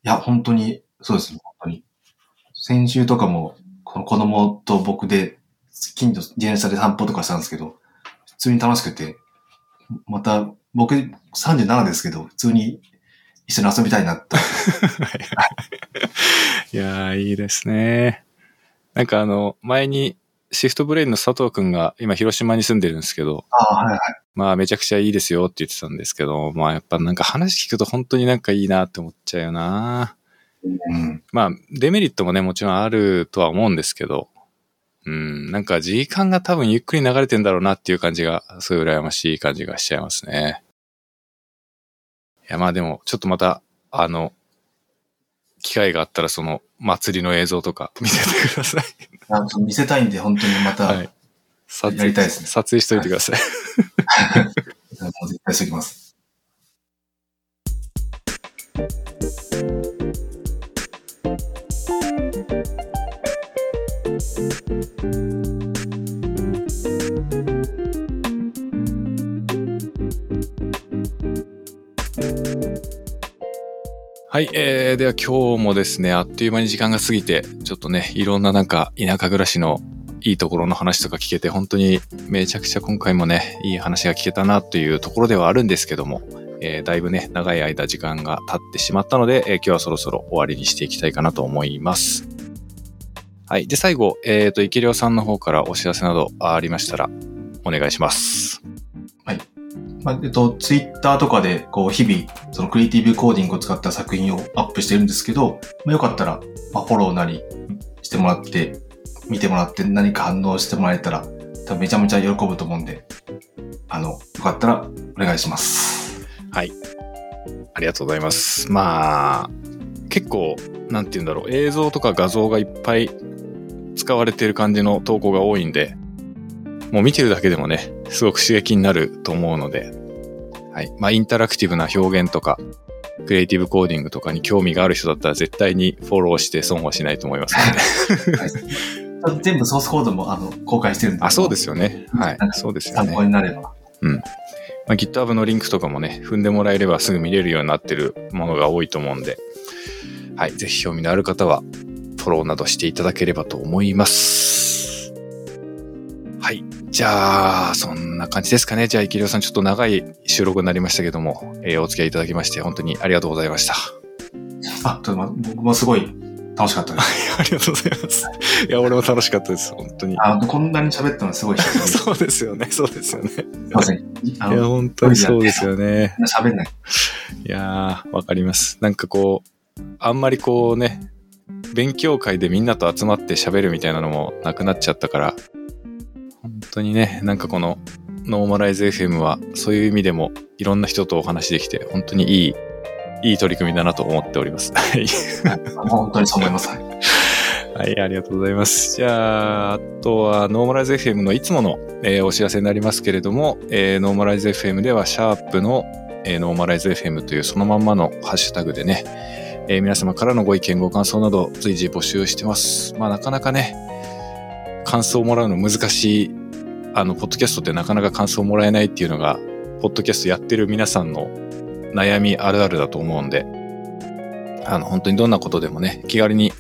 Speaker 2: いや、本当に、そうですね、本当に。先週とかも、この子供と僕で、近所自転車で散歩とかしたんですけど、普通に楽しくて、また、僕37ですけど、普通に一緒に遊びたいなって。
Speaker 1: いやー、いいですね。なんかあの、前にシフトブレインの佐藤くんが今広島に住んでるんですけど、
Speaker 2: ああ、はいはい。
Speaker 1: まあめちゃくちゃいいですよって言ってたんですけど、まあやっぱなんか話聞くと本当になんかいいなって思っちゃうよな。
Speaker 2: うん。
Speaker 1: まあデメリットもね、もちろんあるとは思うんですけど、うん、なんか時間が多分ゆっくり流れてんだろうなっていう感じが、すごい羨ましい感じがしちゃいますね。いやまあでも、ちょっとまた、あの、機会があったらその祭りの映像とか見せてください。
Speaker 2: あ見せたいんで、本当にまた、
Speaker 1: はい。撮
Speaker 2: やりたいですね
Speaker 1: 撮影しといてください。
Speaker 2: もう絶対しておきます。
Speaker 1: はい、えー、では今日もですね、あっという間に時間が過ぎて、ちょっとね、いろんななんか田舎暮らしのいいところの話とか聞けて、本当にめちゃくちゃ今回もね、いい話が聞けたなというところではあるんですけども、えーだいぶね、長い間時間が経ってしまったので、えー今日はそろそろ終わりにしていきたいかなと思います。はい。で、最後、えっ、と、池良さんの方からお知らせなどありましたら、お願いします。
Speaker 2: まあ、えっと、ツイッターとかで、こう、日々、そのクリエイティブコーディングを使った作品をアップしてるんですけど、まあ、よかったら、まあ、フォローなりしてもらって、見てもらって何か反応してもらえたら、多分めちゃめちゃ喜ぶと思うんで、あの、よかったらお願いします。
Speaker 1: はい。ありがとうございます。まあ、結構、なんて言うんだろう、映像とか画像がいっぱい使われてる感じの投稿が多いんで、もう見てるだけでもね、すごく刺激になると思うので、はい。まあ、インタラクティブな表現とか、クリエイティブコーディングとかに興味がある人だったら絶対にフォローして損はしないと思いますので。
Speaker 2: はい全部ソースコードも、あの、公開してるんで。
Speaker 1: あ、そうですよね。はいそうですよ
Speaker 2: 参考
Speaker 1: ね。
Speaker 2: になれば。
Speaker 1: まあ、GitHub のリンクとかもね、踏んでもらえればすぐ見れるようになってるものが多いと思うんで、はい。ぜひ興味のある方は、フフォローなどしていただければと思います。はい。じゃあ、そんな感じですかね。じゃあ、生きりょうさん、ちょっと長い収録になりましたけども、えーお付き合いいただきまして、本当にありがとうございました。
Speaker 2: あ、とま僕もすごい楽しかったです。
Speaker 1: ありがとうございます。いや、俺も楽しかったです。本当に。
Speaker 2: あこんなに喋ったのすごい
Speaker 1: そうですよね。そうですよね。
Speaker 2: いません。あ
Speaker 1: いや、
Speaker 2: の、
Speaker 1: 本当にそうですよね。
Speaker 2: 喋んない。
Speaker 1: いやー、わかります。なんかこう、あんまりこうね、勉強会でみんなと集まって喋るみたいなのもなくなっちゃったから、本当にね、なんかこのノーマライズ FM はそういう意味でもいろんな人とお話できて、本当にいい、いい取り組みだなと思っております。はい。
Speaker 2: 本当にそう思います。はい
Speaker 1: はい、ありがとうございます。じゃあ、あとは、ノーマライズ FM のいつもの、えーお知らせになりますけれども、えーノーマライズ FM では、シャープの、えーノーマライズ FM というそのまんまのハッシュタグでね、えー皆様からのご意見、ご感想など随時募集してます。まあ、なかなかね、感想をもらうの難しい、あの、ポッドキャストってなかなか感想をもらえないっていうのが、ポッドキャストやってる皆さんの悩みあるあるだと思うんで、あの、本当にどんなことでもね、気軽に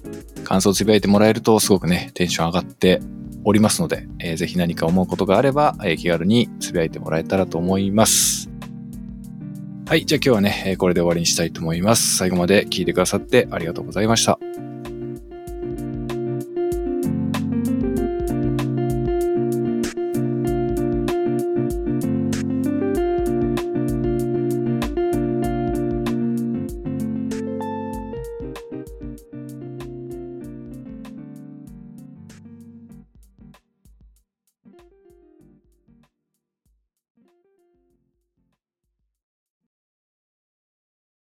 Speaker 1: 感想をつぶやいてもらえるとすごくね、テンション上がっておりますので、えーぜひ何か思うことがあれば、えー気軽につぶやいてもらえたらと思います。はい、じゃあ今日はね、えこれで終わりにしたいと思います。最後まで聞いてくださってありがとうございました。